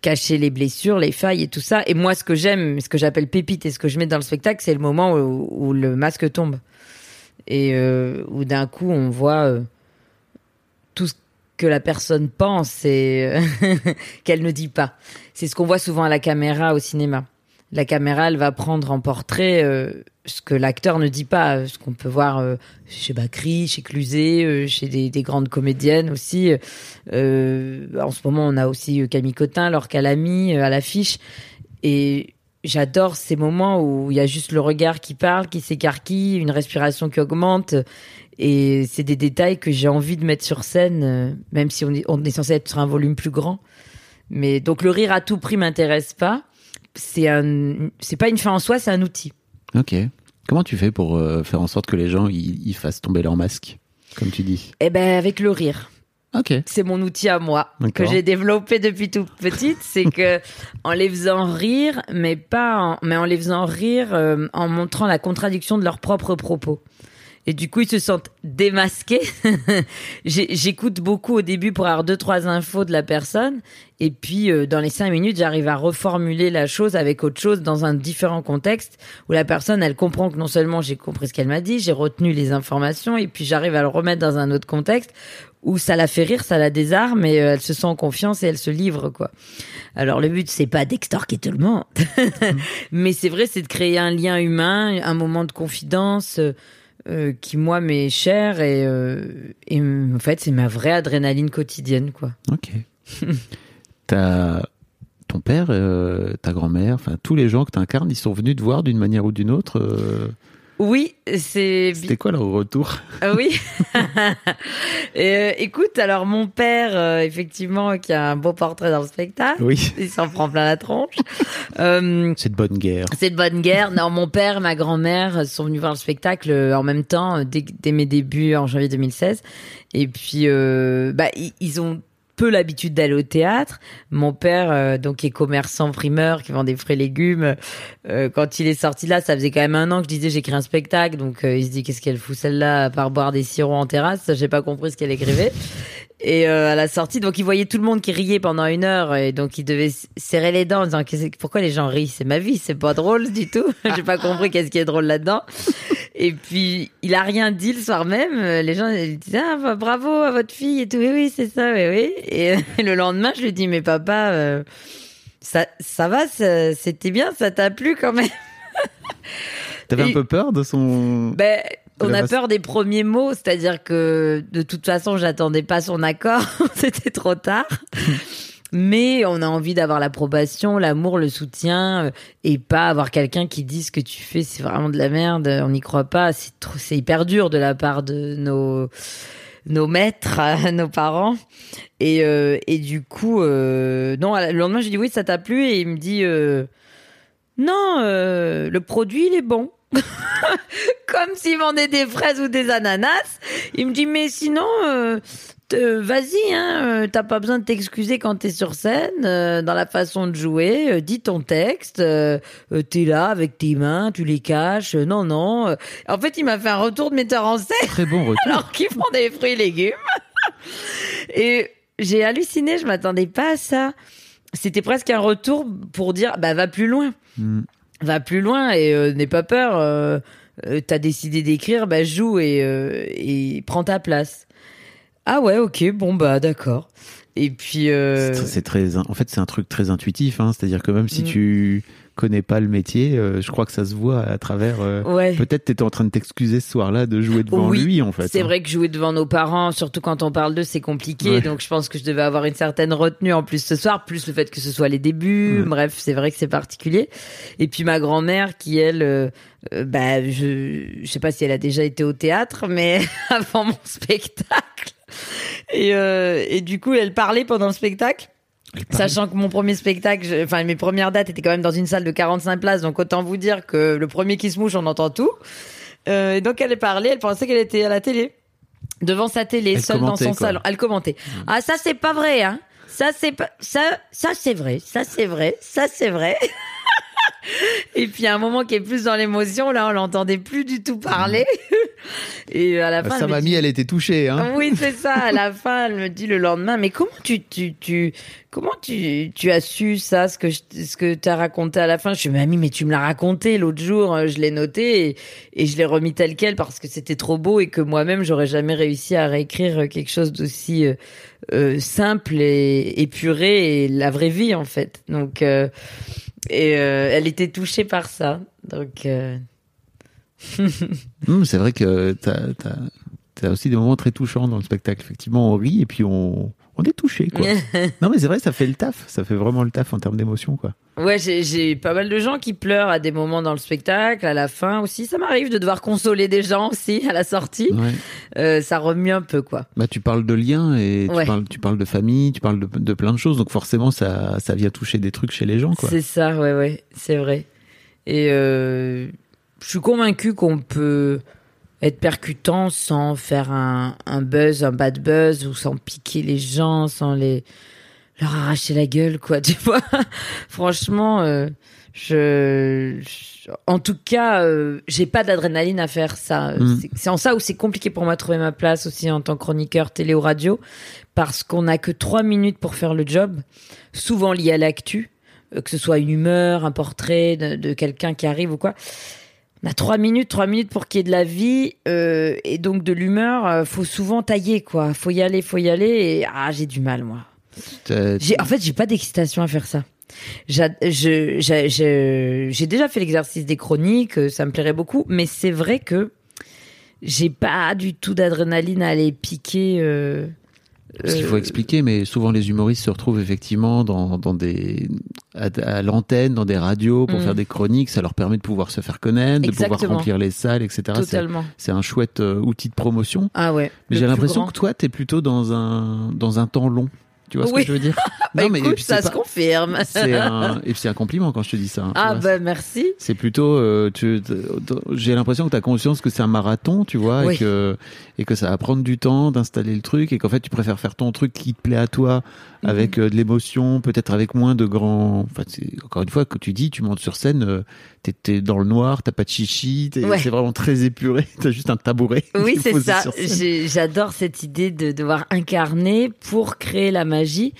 cacher les blessures, les failles et tout ça. Et moi, ce que j'aime, ce que j'appelle pépite et ce que je mets dans le spectacle, c'est le moment où, le masque tombe et euh, où d'un coup on voit euh, tout ce que la personne pense et *laughs* qu'elle ne dit pas. C'est ce qu'on voit souvent à la caméra au cinéma. La caméra, elle va prendre en portrait euh, ce que l'acteur ne dit pas, ce qu'on peut voir euh, chez Bacri, chez Cluzet, euh, chez des, des grandes comédiennes aussi. Euh, en ce moment, on a aussi euh, Camille Cotin, Laure Calamy euh, à l'affiche. Et j'adore ces moments où il y a juste le regard qui parle, qui s'écarquille, une respiration qui augmente. Et c'est des détails que j'ai envie de mettre sur scène, même si on est, on est censé être sur un volume plus grand. Mais donc le rire à tout prix m'intéresse pas. C'est un, c'est pas une fin en soi, c'est un outil. Ok. Comment tu fais pour euh, faire en sorte que les gens ils, fassent tomber leur masque, comme tu dis? Eh ben avec le rire. Ok. C'est mon outil à moi que j'ai développé depuis toute petite, c'est que *laughs* en les faisant rire, mais pas, en, mais en les faisant rire euh, en montrant la contradiction de leurs propres propos. Et du coup, ils se sentent démasqués. *laughs* J'écoute beaucoup au début pour avoir deux trois infos de la personne, et puis euh, dans les cinq minutes, j'arrive à reformuler la chose avec autre chose dans un différent contexte où la personne, elle comprend que non seulement j'ai compris ce qu'elle m'a dit, j'ai retenu les informations, et puis j'arrive à le remettre dans un autre contexte où ça la fait rire, ça la désarme, et euh, elle se sent en confiance et elle se livre quoi. Alors le but c'est pas d'extorquer tout le monde, *laughs* mais c'est vrai, c'est de créer un lien humain, un moment de confidence. Euh, qui moi m'est cher et, euh, et en fait c'est ma vraie adrénaline quotidienne quoi. Ok. *laughs* T'as ton père, euh, ta grand-mère, enfin tous les gens que tu incarnes, ils sont venus te voir d'une manière ou d'une autre. Oui, c'est C'était quoi leur retour? Ah oui. *laughs* Et, euh, écoute, alors mon père, euh, effectivement, qui a un beau portrait dans le spectacle, Oui. *laughs* il s'en prend plein la tronche. Euh, C'est de bonne guerre. c'est de bonne guerre. Non, mon père et ma grand-mère sont venus voir le spectacle en même temps, dès, dès mes débuts en janvier 2016. Et puis, bah, ils, ils ont peu l'habitude d'aller au théâtre. Mon père, euh, donc, est commerçant primeur, qui vend des fruits et légumes, euh, quand il est sorti là, ça faisait quand même un an que je disais j'écris un spectacle. Donc, euh, il se dit qu'est-ce qu'elle fout celle-là à part boire des sirops en terrasse? J'ai pas compris ce qu'elle écrivait. Et euh, à la sortie, donc il voyait tout le monde qui riait pendant une heure, et donc il devait serrer les dents en disant pourquoi les gens rient, c'est ma vie, c'est pas drôle du tout. *laughs* J'ai pas compris qu'est-ce qui est drôle là-dedans. Et puis il a rien dit le soir même. Les gens ils disaient ah bah, bravo à votre fille et tout. Oui oui c'est ça, oui oui. Et, euh, le lendemain je lui dis mais papa euh, ça ça va, c'était bien, ça t'a plu quand même. T'avais un peu peur de son. Ben, on a peur des premiers mots, c'est-à-dire que de toute façon, j'attendais pas son accord, *laughs* c'était trop tard. Mais on a envie d'avoir l'approbation, l'amour, le soutien, euh, et pas avoir quelqu'un qui dise ce que tu fais, c'est vraiment de la merde, on n'y croit pas. C'est trop, c'est hyper dur de la part de nos nos maîtres, *laughs* nos parents. Et euh, et du coup, euh, non, le lendemain, je lui dis oui, ça t'a plu, et il me dit euh, non, le produit il est bon. *laughs* Comme s'il vendait des fraises ou des ananas. Il me dit, mais sinon, euh, vas-y, hein, euh, t'as pas besoin de t'excuser quand t'es sur scène, euh, dans la façon de jouer, dis ton texte, t'es là avec tes mains, tu les caches, non, non. En fait, il m'a fait un retour de metteur en scène Très bon retour. *laughs* alors qu'ils font des fruits et légumes. *laughs* Et j'ai halluciné, je m'attendais pas à ça. C'était presque un retour pour dire, bah va plus loin Mm. Va plus loin et euh, n'aie pas peur. Euh, euh, T'as décidé d'écrire, bah joue et, euh, et prends ta place. Ah ouais, ok, bon bah d'accord. Et puis euh, C'est- C'est très. En fait, c'est un truc très intuitif. Hein. C'est-à-dire que même si Mm. tu connais pas le métier, euh, je crois que ça se voit à travers. euh, ouais. Peut-être t'étais en train de t'excuser ce soir-là de jouer devant Oui, lui, en fait. C'est hein. vrai que jouer devant nos parents, surtout quand on parle d'eux, c'est compliqué. Ouais. Donc je pense que je devais avoir une certaine retenue en plus ce soir, plus le fait que ce soit les débuts. Ouais. Bref, c'est vrai que c'est particulier. Et puis ma grand-mère qui elle, euh, euh, bah je, je sais pas si elle a déjà été au théâtre, mais *laughs* avant mon spectacle. Et, euh, et du coup, elle parlait pendant le spectacle. Sachant que mon premier spectacle, enfin mes premières dates étaient quand même dans une salle de 45 places, donc autant vous dire que le premier qui se mouche, on entend tout. Euh, et donc elle parlait, elle pensait qu'elle était à la télé, devant sa télé, Elle seule dans son quoi. salon. Elle commentait. Ah ça c'est pas vrai, hein. Ça c'est pas ça ça c'est vrai, ça c'est vrai, ça c'est vrai. *laughs* Et puis à un moment qui est plus dans l'émotion, là on l'entendait plus du tout parler. Et à la fin, Sa elle dit- mamie, elle était touchée. Hein. oui, c'est ça. À la fin, elle me dit le lendemain, mais comment tu, tu, tu, comment tu, tu as su ça, ce que je, ce que t'as raconté à la fin? Je suis, mamie, mais tu me l'as raconté l'autre jour, euh, je l'ai noté et, et je l'ai remis tel quel parce que c'était trop beau et que moi-même, j'aurais jamais réussi à réécrire quelque chose d'aussi euh, euh, simple et épuré et la vraie vie, en fait. Donc, euh, Et euh, elle était touchée par ça. Donc, Hum, *laughs* c'est vrai que t'as as, aussi des moments très touchants dans le spectacle. Effectivement, on rit et puis on, on est touché. Quoi. *laughs* non, mais c'est vrai, ça fait le taf. Ça fait vraiment le taf en termes d'émotion. quoi. Ouais, j'ai pas mal de gens qui pleurent à des moments dans le spectacle, à la fin aussi. Ça m'arrive de devoir consoler des gens aussi à la sortie. Ouais. Euh, ça remue un peu, quoi. Bah, tu parles de liens et Ouais. tu, parles, tu parles de famille, tu parles de, de plein de choses. Donc forcément, ça, ça vient toucher des trucs chez les gens. quoi. C'est ça, ouais, ouais, c'est vrai. Et euh, je suis convaincue qu'on peut être percutant sans faire un, un buzz, un bad buzz, ou sans piquer les gens, sans les leur arracher la gueule, quoi, *laughs* tu vois. Franchement, euh, je, je- en tout cas, euh, j'ai pas d'adrénaline à faire ça. Mm. C'est- en ça où c'est compliqué pour moi de trouver ma place aussi en tant que chroniqueur télé ou radio, parce qu'on n'a que trois minutes pour faire le job, souvent lié à l'actu, euh, que ce soit une humeur, un portrait de, de quelqu'un qui arrive ou quoi. On a trois minutes, trois minutes pour qu'il y ait de la vie euh, et donc de l'humeur. euh, faut souvent tailler quoi. Faut y aller, faut y aller. Et ah, j'ai du mal moi. T'as- J'ai, en fait, j'ai pas d'excitation à faire ça. J'a- je- j'a- je- J'ai déjà fait l'exercice des chroniques, euh, ça me plairait beaucoup, mais c'est vrai que j'ai pas du tout d'adrénaline à aller piquer. euh, Parce qu'il faut euh, expliquer, mais souvent les humoristes se retrouvent effectivement dans, dans des, à, à l'antenne, dans des radios pour Mm. faire des chroniques. Ça leur permet de pouvoir se faire connaître, de pouvoir remplir les salles, etc. C'est- totalement. C'est un chouette euh, outil de promotion. Ah ouais. Mais j'ai l'impression que toi, t'es plutôt dans un, dans un temps long. Tu vois ce que je veux dire *laughs* Bah, mais écoute, puis ça se confirme. c'est un, *laughs* et puis c'est un compliment quand je te dis ça. hein, Ah bah merci. C'est plutôt, euh, tu- j'ai l'impression que tu as conscience que c'est un marathon, tu vois, Oui. et que et que ça va prendre du temps d'installer le truc, et qu'en fait tu préfères faire ton truc qui te plaît à toi, Mhm. avec euh, de l'émotion, peut-être avec moins de grands. Enfin, c'est- encore une fois que tu dis, tu montes sur scène, euh, t'es t'es dans le noir, t'as pas de chichi, t'es- Ouais. c'est vraiment très épuré, *laughs* t'as juste un tabouret. *laughs* Oui, c'est ça. J'ai- J'adore cette idée de devoir incarner pour créer la magie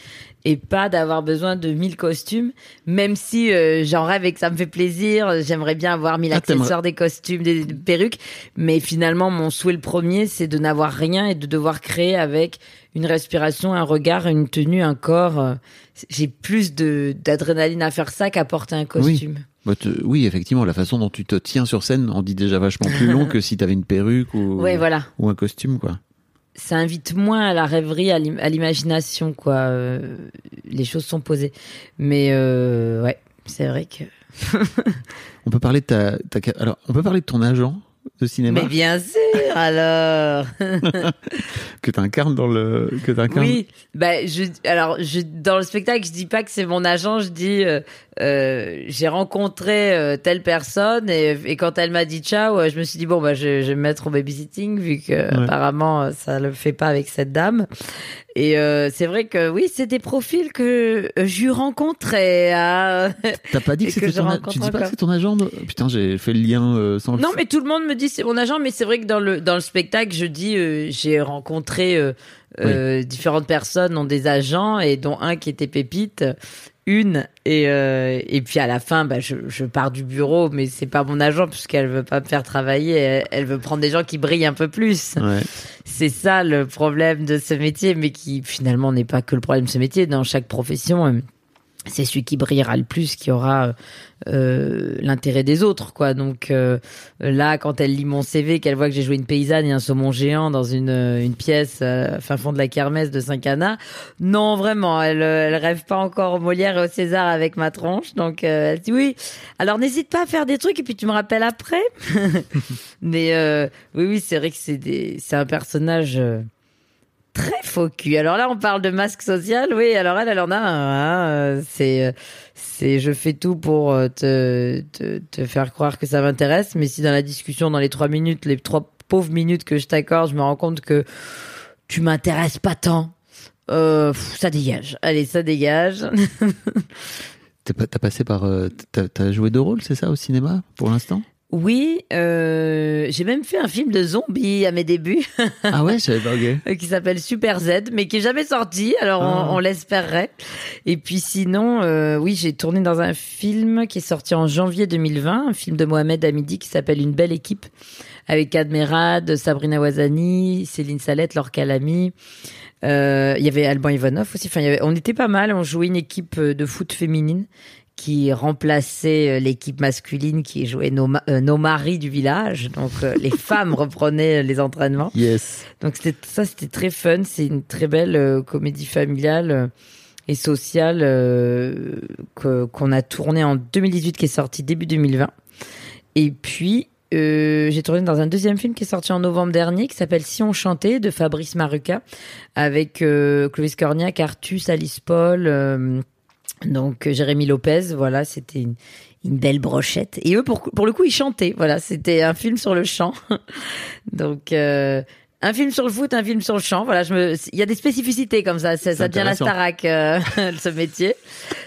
et pas d'avoir besoin de 1000 costumes, même si euh, j'en rêve et que ça me fait plaisir. J'aimerais bien avoir 1000 Ah, accessoires, des costumes, des, des perruques. Mais finalement, mon souhait le premier, c'est de n'avoir rien et de devoir créer avec une respiration, un regard, une tenue, un corps. J'ai plus de d'adrénaline à faire ça qu'à porter un costume. Oui, effectivement, la façon dont tu te tiens sur scène en dit déjà vachement plus long *laughs* que si t'avais une perruque ou, Ouais, voilà. ou un costume, quoi. ça invite moins à la rêverie, à l'im- à l'imagination, quoi. Euh, les choses sont posées. Mais euh, ouais, c'est vrai que. On peut parler de ta, alors, on peut parler de ton agent? De cinéma Mais bien sûr, alors. *laughs* que t'incarnes dans le, que t'incarnes. Oui, bah je alors je dans le spectacle je dis pas que c'est mon agent, je dis euh, euh, j'ai rencontré euh, telle personne et, et quand elle m'a dit ciao, je me suis dit bon bah je, je vais me mettre au babysitting vu que apparemment euh, ça le fait pas avec cette dame. Et euh, c'est vrai que oui, c'est des profils que euh, j'ai rencontrés. hein. T'as pas dit que c'était je ton, a- tu dis pas que c'est ton agent de... Putain, j'ai fait le lien euh, sans le Non, mais tout le monde me dit c'est mon agent, mais c'est vrai que dans le dans le spectacle, je dis euh, j'ai rencontré euh, euh, différentes personnes ont des agents et dont un qui était pépite, une et euh, et puis à la fin, bah je, je pars du bureau, mais c'est pas mon agent puisqu'elle veut pas me faire travailler, elle, elle veut prendre des gens qui brillent un peu plus. Ouais. C'est ça le problème de ce métier, mais qui finalement n'est pas que le problème de ce métier. Dans chaque profession, c'est celui qui brillera le plus qui aura euh, l'intérêt des autres, quoi. Donc euh, là, quand elle lit mon CV, qu'elle voit que j'ai joué une paysanne et un saumon géant dans une, euh, une pièce euh, fin fond de la kermesse de Saint-Cana, non, vraiment, elle, euh, elle rêve pas encore au Molière et au César avec ma tronche. Donc euh, elle dit oui. Alors n'hésite pas à faire des trucs et puis tu me rappelles après. *laughs* Mais euh, oui, oui, c'est vrai que c'est des, c'est un personnage. Très faux cul. Alors là, on parle de masque social. Oui, alors elle, elle en a un. hein. Euh, C'est, euh, c'est, je fais tout pour euh, te, te, te faire croire que ça m'intéresse. Mais si dans la discussion, dans les trois minutes, les trois pauvres minutes que je t'accorde, je me rends compte que tu m'intéresses pas tant, ça dégage. Allez, ça dégage. *laughs* T'as passé par, t'as joué deux rôles, c'est ça, au cinéma, pour l'instant? Oui, euh, j'ai même fait un film de zombies à mes débuts. Ah ouais, je savais pas. *laughs* Qui s'appelle Super Z, mais qui est jamais sorti. Alors Ah. on, on l'espérerait. Et puis sinon, euh, oui, j'ai tourné dans un film qui est sorti en janvier 2020, un film de Mohamed Hamidi qui s'appelle Une belle équipe, avec Admerad, Sabrina Ouazani, Céline Salette, Laure Calamy. Euh, Il y avait Alban Ivanov aussi. Enfin, y avait- on était pas mal. On jouait une équipe de foot féminine qui remplaçait euh, l'équipe masculine qui jouait nos, ma- euh, nos maris du village. Donc euh, les *laughs* femmes reprenaient les entraînements. Yes. Donc ça, c'était très fun. C'est une très belle comédie familiale et sociale euh, qu'on a tournée en 2018, qui est sortie début 2020. Et puis euh, j'ai tourné dans un deuxième film qui est sorti en novembre dernier, qui s'appelle Si on chantait de Fabrice Maruca, avec euh, Clovis Cornillac, Artus, Alice Paul, donc euh, Jérémy Lopez. Voilà, c'était une, une belle brochette. Et eux, pour, pour le coup, ils chantaient. Voilà, c'était un film sur le chant. *laughs* donc euh, un film sur le foot, un film sur le chant. Voilà, je me, il y a des spécificités comme ça. Ça, ça devient la. Starac, euh, *laughs* ce métier.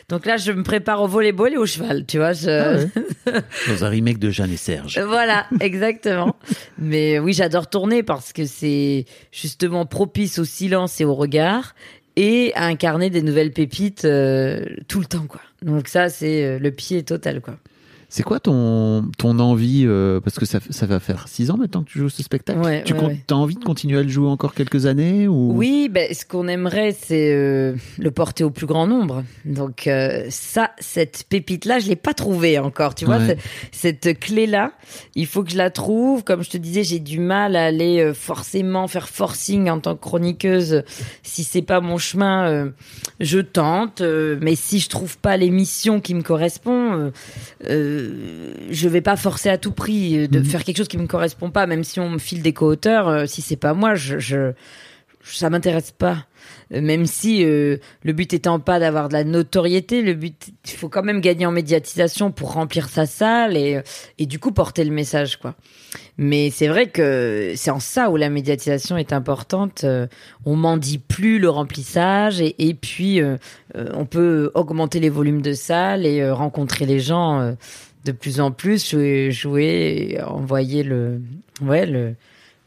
Donc là, je me prépare au volleyball et au cheval. Tu vois, je, *laughs* Dans un remake de Jeanne et Serge. voilà, exactement. Mais oui, j'adore tourner parce que c'est justement propice au silence et au regard et à incarner des nouvelles pépites euh, tout le temps, quoi. Donc ça, c'est euh, le pied total, quoi. C'est quoi ton, ton envie euh, Parce que ça, ça va faire six ans maintenant que tu joues ce spectacle. Ouais, tu ouais, comptes- ouais. as envie de continuer à le jouer encore quelques années ou... Oui, ben, ce qu'on aimerait, c'est euh, le porter au plus grand nombre. Donc euh, ça, cette pépite-là, je l'ai pas trouvée encore. Tu vois, cette clé-là, il faut que je la trouve. Comme je te disais, j'ai du mal à aller euh, forcément faire forcing en tant que chroniqueuse. Si c'est pas mon chemin, euh, je tente. euh, mais si je trouve pas l'émission qui me correspond, euh, euh, je vais pas forcer à tout prix euh, de Mhm. faire quelque chose qui me correspond pas. Même si on me file des co-auteurs, euh, si c'est pas moi, je, je ça m'intéresse pas. Euh, Même si euh, le but étant pas d'avoir de la notoriété, le but, il faut quand même gagner en médiatisation pour remplir sa salle et, et du coup porter le message, quoi. Mais c'est vrai que c'est en ça où la médiatisation est importante. Euh, on mendie plus le remplissage et, et puis euh, euh, on peut augmenter les volumes de salle et euh, rencontrer les gens euh, de plus en plus, jouer, jouer et envoyer le, ouais, le,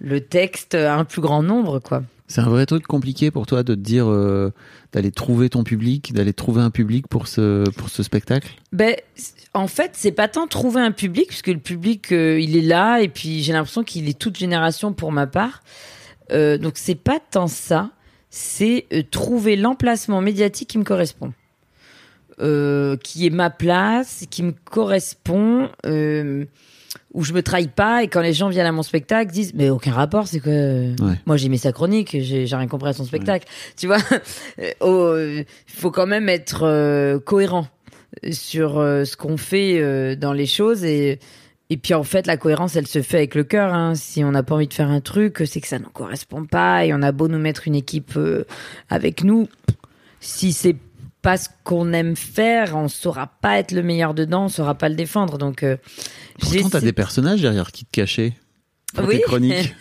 le texte à un plus grand nombre, quoi. C'est un vrai truc compliqué pour toi de te dire euh, d'aller trouver ton public, d'aller trouver un public pour ce, pour ce spectacle? Ben, en fait, c'est pas tant trouver un public, puisque le public, euh, il est là, et puis j'ai l'impression qu'il est toute génération pour ma part. Euh, donc c'est pas tant ça, c'est euh, trouver l'emplacement médiatique qui me correspond. Euh, qui est ma place, qui me correspond, euh, où je me trahis pas, et quand les gens viennent à mon spectacle, disent, mais aucun rapport, c'est que moi j'ai mis sa chronique, j'ai rien compris à son spectacle. Tu vois, *laughs* oh, il faut quand même être euh, cohérent sur ce qu'on fait dans les choses et et puis en fait la cohérence elle se fait avec le cœur hein. si on n'a pas envie de faire un truc c'est que ça ne correspond pas et on a beau nous mettre une équipe euh, avec nous si c'est pas ce qu'on aime faire on saura pas être le meilleur dedans on saura pas le défendre donc euh, Pourtant, t'as des personnages derrière qui te cachaient pour Oui. *laughs*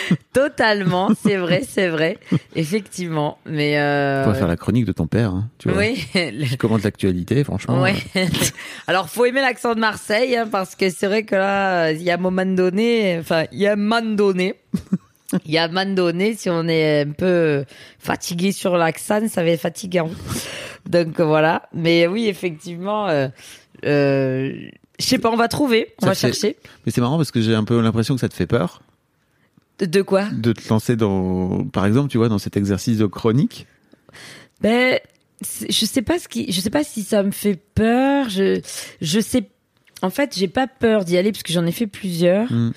*laughs* totalement c'est vrai c'est vrai effectivement mais euh, Tu vas faire la chronique de ton père, hein, tu vois. oui *laughs* Qui commente l'actualité, franchement. Ouais. Alors, faut aimer l'accent de Marseille, hein, parce que c'est vrai que là, il y a un moment donné, enfin, il y a un moment donné, il y a un moment donné, si on est un peu fatigué sur l'accent, ça va être fatigant. Donc voilà. Mais oui, effectivement, euh, euh, je sais pas, on va trouver, on Ça va fait- chercher. Mais c'est marrant parce que j'ai un peu l'impression que ça te fait peur De, de quoi? De te lancer dans, par exemple, tu vois, dans cet exercice de chronique? Ben, je sais pas ce qui, je sais pas si ça me fait peur. Je, je sais. En fait, j'ai pas peur d'y aller parce que j'en ai fait plusieurs. Mm.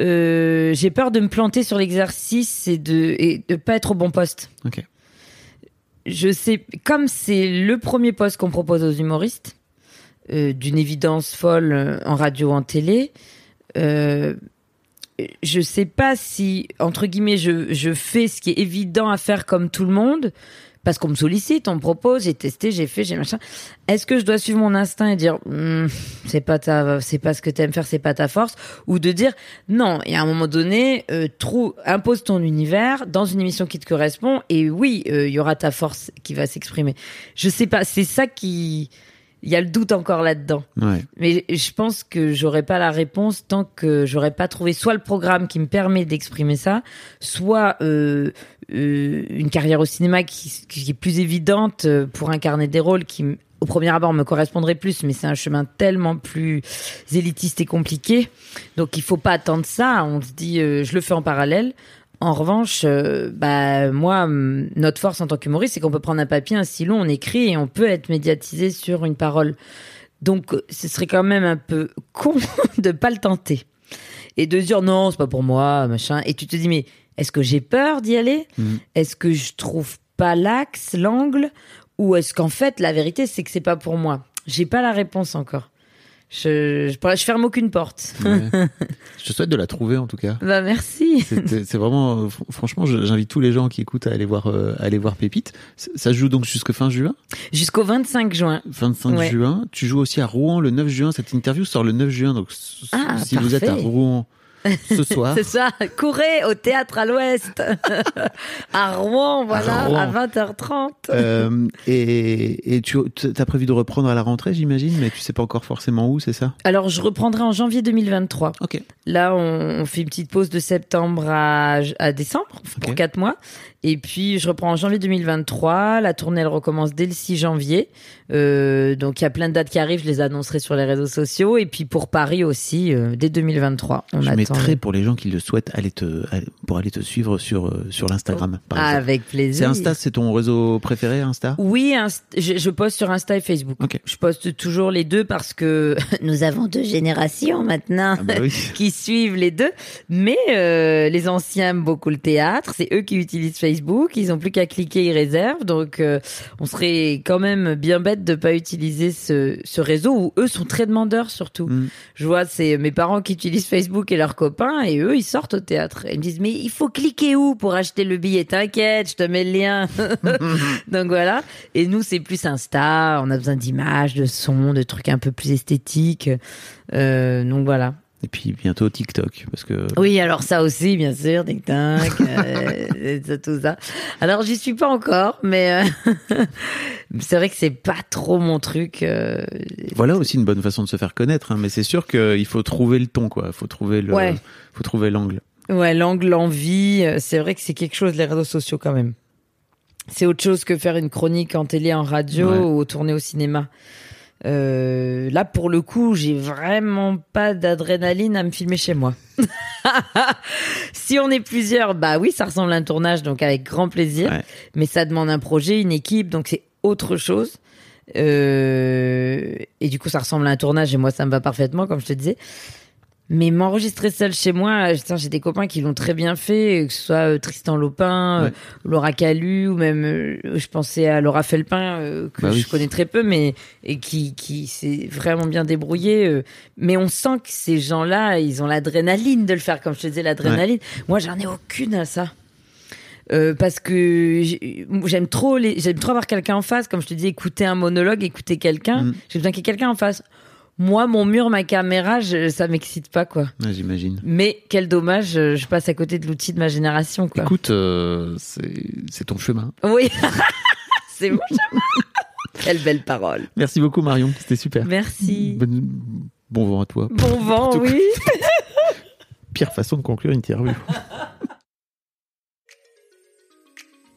Euh, j'ai peur de me planter sur l'exercice et de et de pas être au bon poste. Ok. Je sais, comme c'est le premier poste qu'on propose aux humoristes, euh, d'une évidence folle euh, en radio, en télé. Euh, je sais pas si entre guillemets je, je fais ce qui est évident à faire comme tout le monde parce qu'on me sollicite, on me propose, j'ai testé, j'ai fait, j'ai machin. Est-ce que je dois suivre mon instinct et dire Hmm, c'est pas ta, c'est pas ce que t'aimes faire, c'est pas ta force, ou de dire non et à un moment donné, euh, trou, impose ton univers dans une émission qui te correspond et oui, euh, il y aura ta force qui va s'exprimer. Je sais pas, c'est ça qui, il y a le doute encore là-dedans. Ouais. Mais je pense que j'aurai pas la réponse tant que j'aurai pas trouvé soit le programme qui me permet d'exprimer ça, soit euh, euh, une carrière au cinéma qui, qui est plus évidente euh, pour incarner des rôles qui, au premier abord, me correspondraient plus, mais c'est un chemin tellement plus élitiste et compliqué. Donc il faut pas attendre ça. On se dit, euh, je le fais en parallèle. En revanche, euh, bah moi, notre force en tant qu'humoriste, c'est qu'on peut prendre un papier, un stylo, on écrit et on peut être médiatisé sur une parole. Donc, ce serait quand même un peu *laughs* con de pas le tenter et de dire non, c'est pas pour moi, machin. Et tu te dis mais est-ce que j'ai peur d'y aller? Mhm. Est-ce que je trouve pas l'axe, l'angle, ou est-ce qu'en fait la vérité c'est que c'est pas pour moi? J'ai pas la réponse encore. Je, je, je ferme aucune porte. Ouais. *laughs* je te souhaite de la trouver en tout cas. bah merci. C'est vraiment, fr- franchement, j'invite tous les gens qui écoutent à aller voir, euh, à aller voir Pépite. Ça joue donc jusque fin juin, Jusqu'au 25 juin. 25 Ouais. juin. Tu joues aussi à Rouen le 9 juin. Cette interview sort le 9 juin, donc Ah, si vous êtes à. Rouen ce soir, C'est ça, courez au théâtre à l'ouest, *laughs* à Rouen, voilà, Rouen. à 20h30. euh, et, et tu as prévu de reprendre à la rentrée, j'imagine, mais tu sais pas encore forcément où, c'est ça? Alors, je reprendrai en janvier 2023. Ok. Là, on, on fait une petite pause de septembre à, à décembre pour quatre mois. Et puis, je reprends en janvier 2023. La tournée, elle recommence dès le 6 janvier. Euh, donc, il y a plein de dates qui arrivent. Je les annoncerai sur les réseaux sociaux. Et puis, pour Paris aussi, euh, dès 2023. On Je attend. mettrai pour les gens qui le souhaitent aller te, pour aller te suivre sur, euh, sur l'Instagram, par Ah, avec C'est plaisir. Insta, c'est ton réseau préféré, Insta? Oui, je, je poste sur Insta et Facebook. Ok. Je poste toujours les deux parce que *laughs* nous avons deux générations maintenant. Ah bah oui. *laughs* qui suivent les deux. Mais euh, les anciens aiment beaucoup le théâtre. C'est eux qui utilisent Facebook. Ils ont plus qu'à cliquer, ils réservent. Donc, euh, on serait quand même bien bête de pas utiliser ce, ce réseau où eux sont très demandeurs surtout. Mm. Je vois, c'est mes parents qui utilisent Facebook et leurs copains et eux, ils sortent au théâtre. Ils me disent, mais il faut cliquer où pour acheter le billet? T'inquiète, je te mets le lien. *laughs* Donc voilà. Et nous, c'est plus Insta. On a besoin d'images, de sons, de trucs un peu plus esthétiques. Euh, donc voilà. Et puis bientôt TikTok, parce que Oui, alors ça aussi, bien sûr, TikTok, *laughs* euh, tout ça. Alors, j'y suis pas encore, mais euh, *laughs* c'est vrai que c'est pas trop mon truc. euh, Voilà aussi une bonne façon de se faire connaître, hein, mais c'est sûr qu'il faut trouver le ton, quoi. Il faut trouver le, Ouais. faut trouver l'angle. Ouais, l'angle, l'envie, euh, c'est vrai que c'est quelque chose, les réseaux sociaux, quand même. C'est autre chose que faire une chronique en télé, en radio Ouais. ou tourner au cinéma. Euh, là, pour le coup, j'ai vraiment pas d'adrénaline à me filmer chez moi. *laughs* si on est plusieurs, bah oui, ça ressemble à un tournage, donc avec grand plaisir. Ouais. Mais ça demande un projet, une équipe, donc c'est autre chose. Euh, et du coup, ça ressemble à un tournage et moi, ça me va parfaitement, comme je te disais. Mais m'enregistrer seul chez moi, euh, j'ai des copains qui l'ont très bien fait, que ce soit euh, Tristan Lopin, euh, Ouais. Laura Calu, ou même, euh, je pensais à Laura Felpin, euh, que Bah oui. je connais très peu, mais et qui, qui s'est vraiment bien débrouillé. euh. mais on sent que ces gens-là, ils ont l'adrénaline de le faire, comme je te disais, l'adrénaline. Moi, j'en ai aucune à ça. Euh, parce que j'ai- j'aime trop les, j'aime trop avoir quelqu'un en face, comme je te dis, écouter un monologue, écouter quelqu'un. Mm. J'ai besoin qu'il y ait quelqu'un en face. Moi, mon mur, ma caméra, je, ça m'excite pas, quoi. J'imagine. Mais quel dommage, je, je passe à côté de l'outil de ma génération, quoi. Écoute, euh, c'est ton chemin. Oui, *laughs* c'est mon chemin. *laughs* Quelle belle parole. Merci beaucoup Marion, c'était super. Merci. Bonne- Bon vent à toi. Bon vent, oui. *laughs* Pire façon de conclure une interview.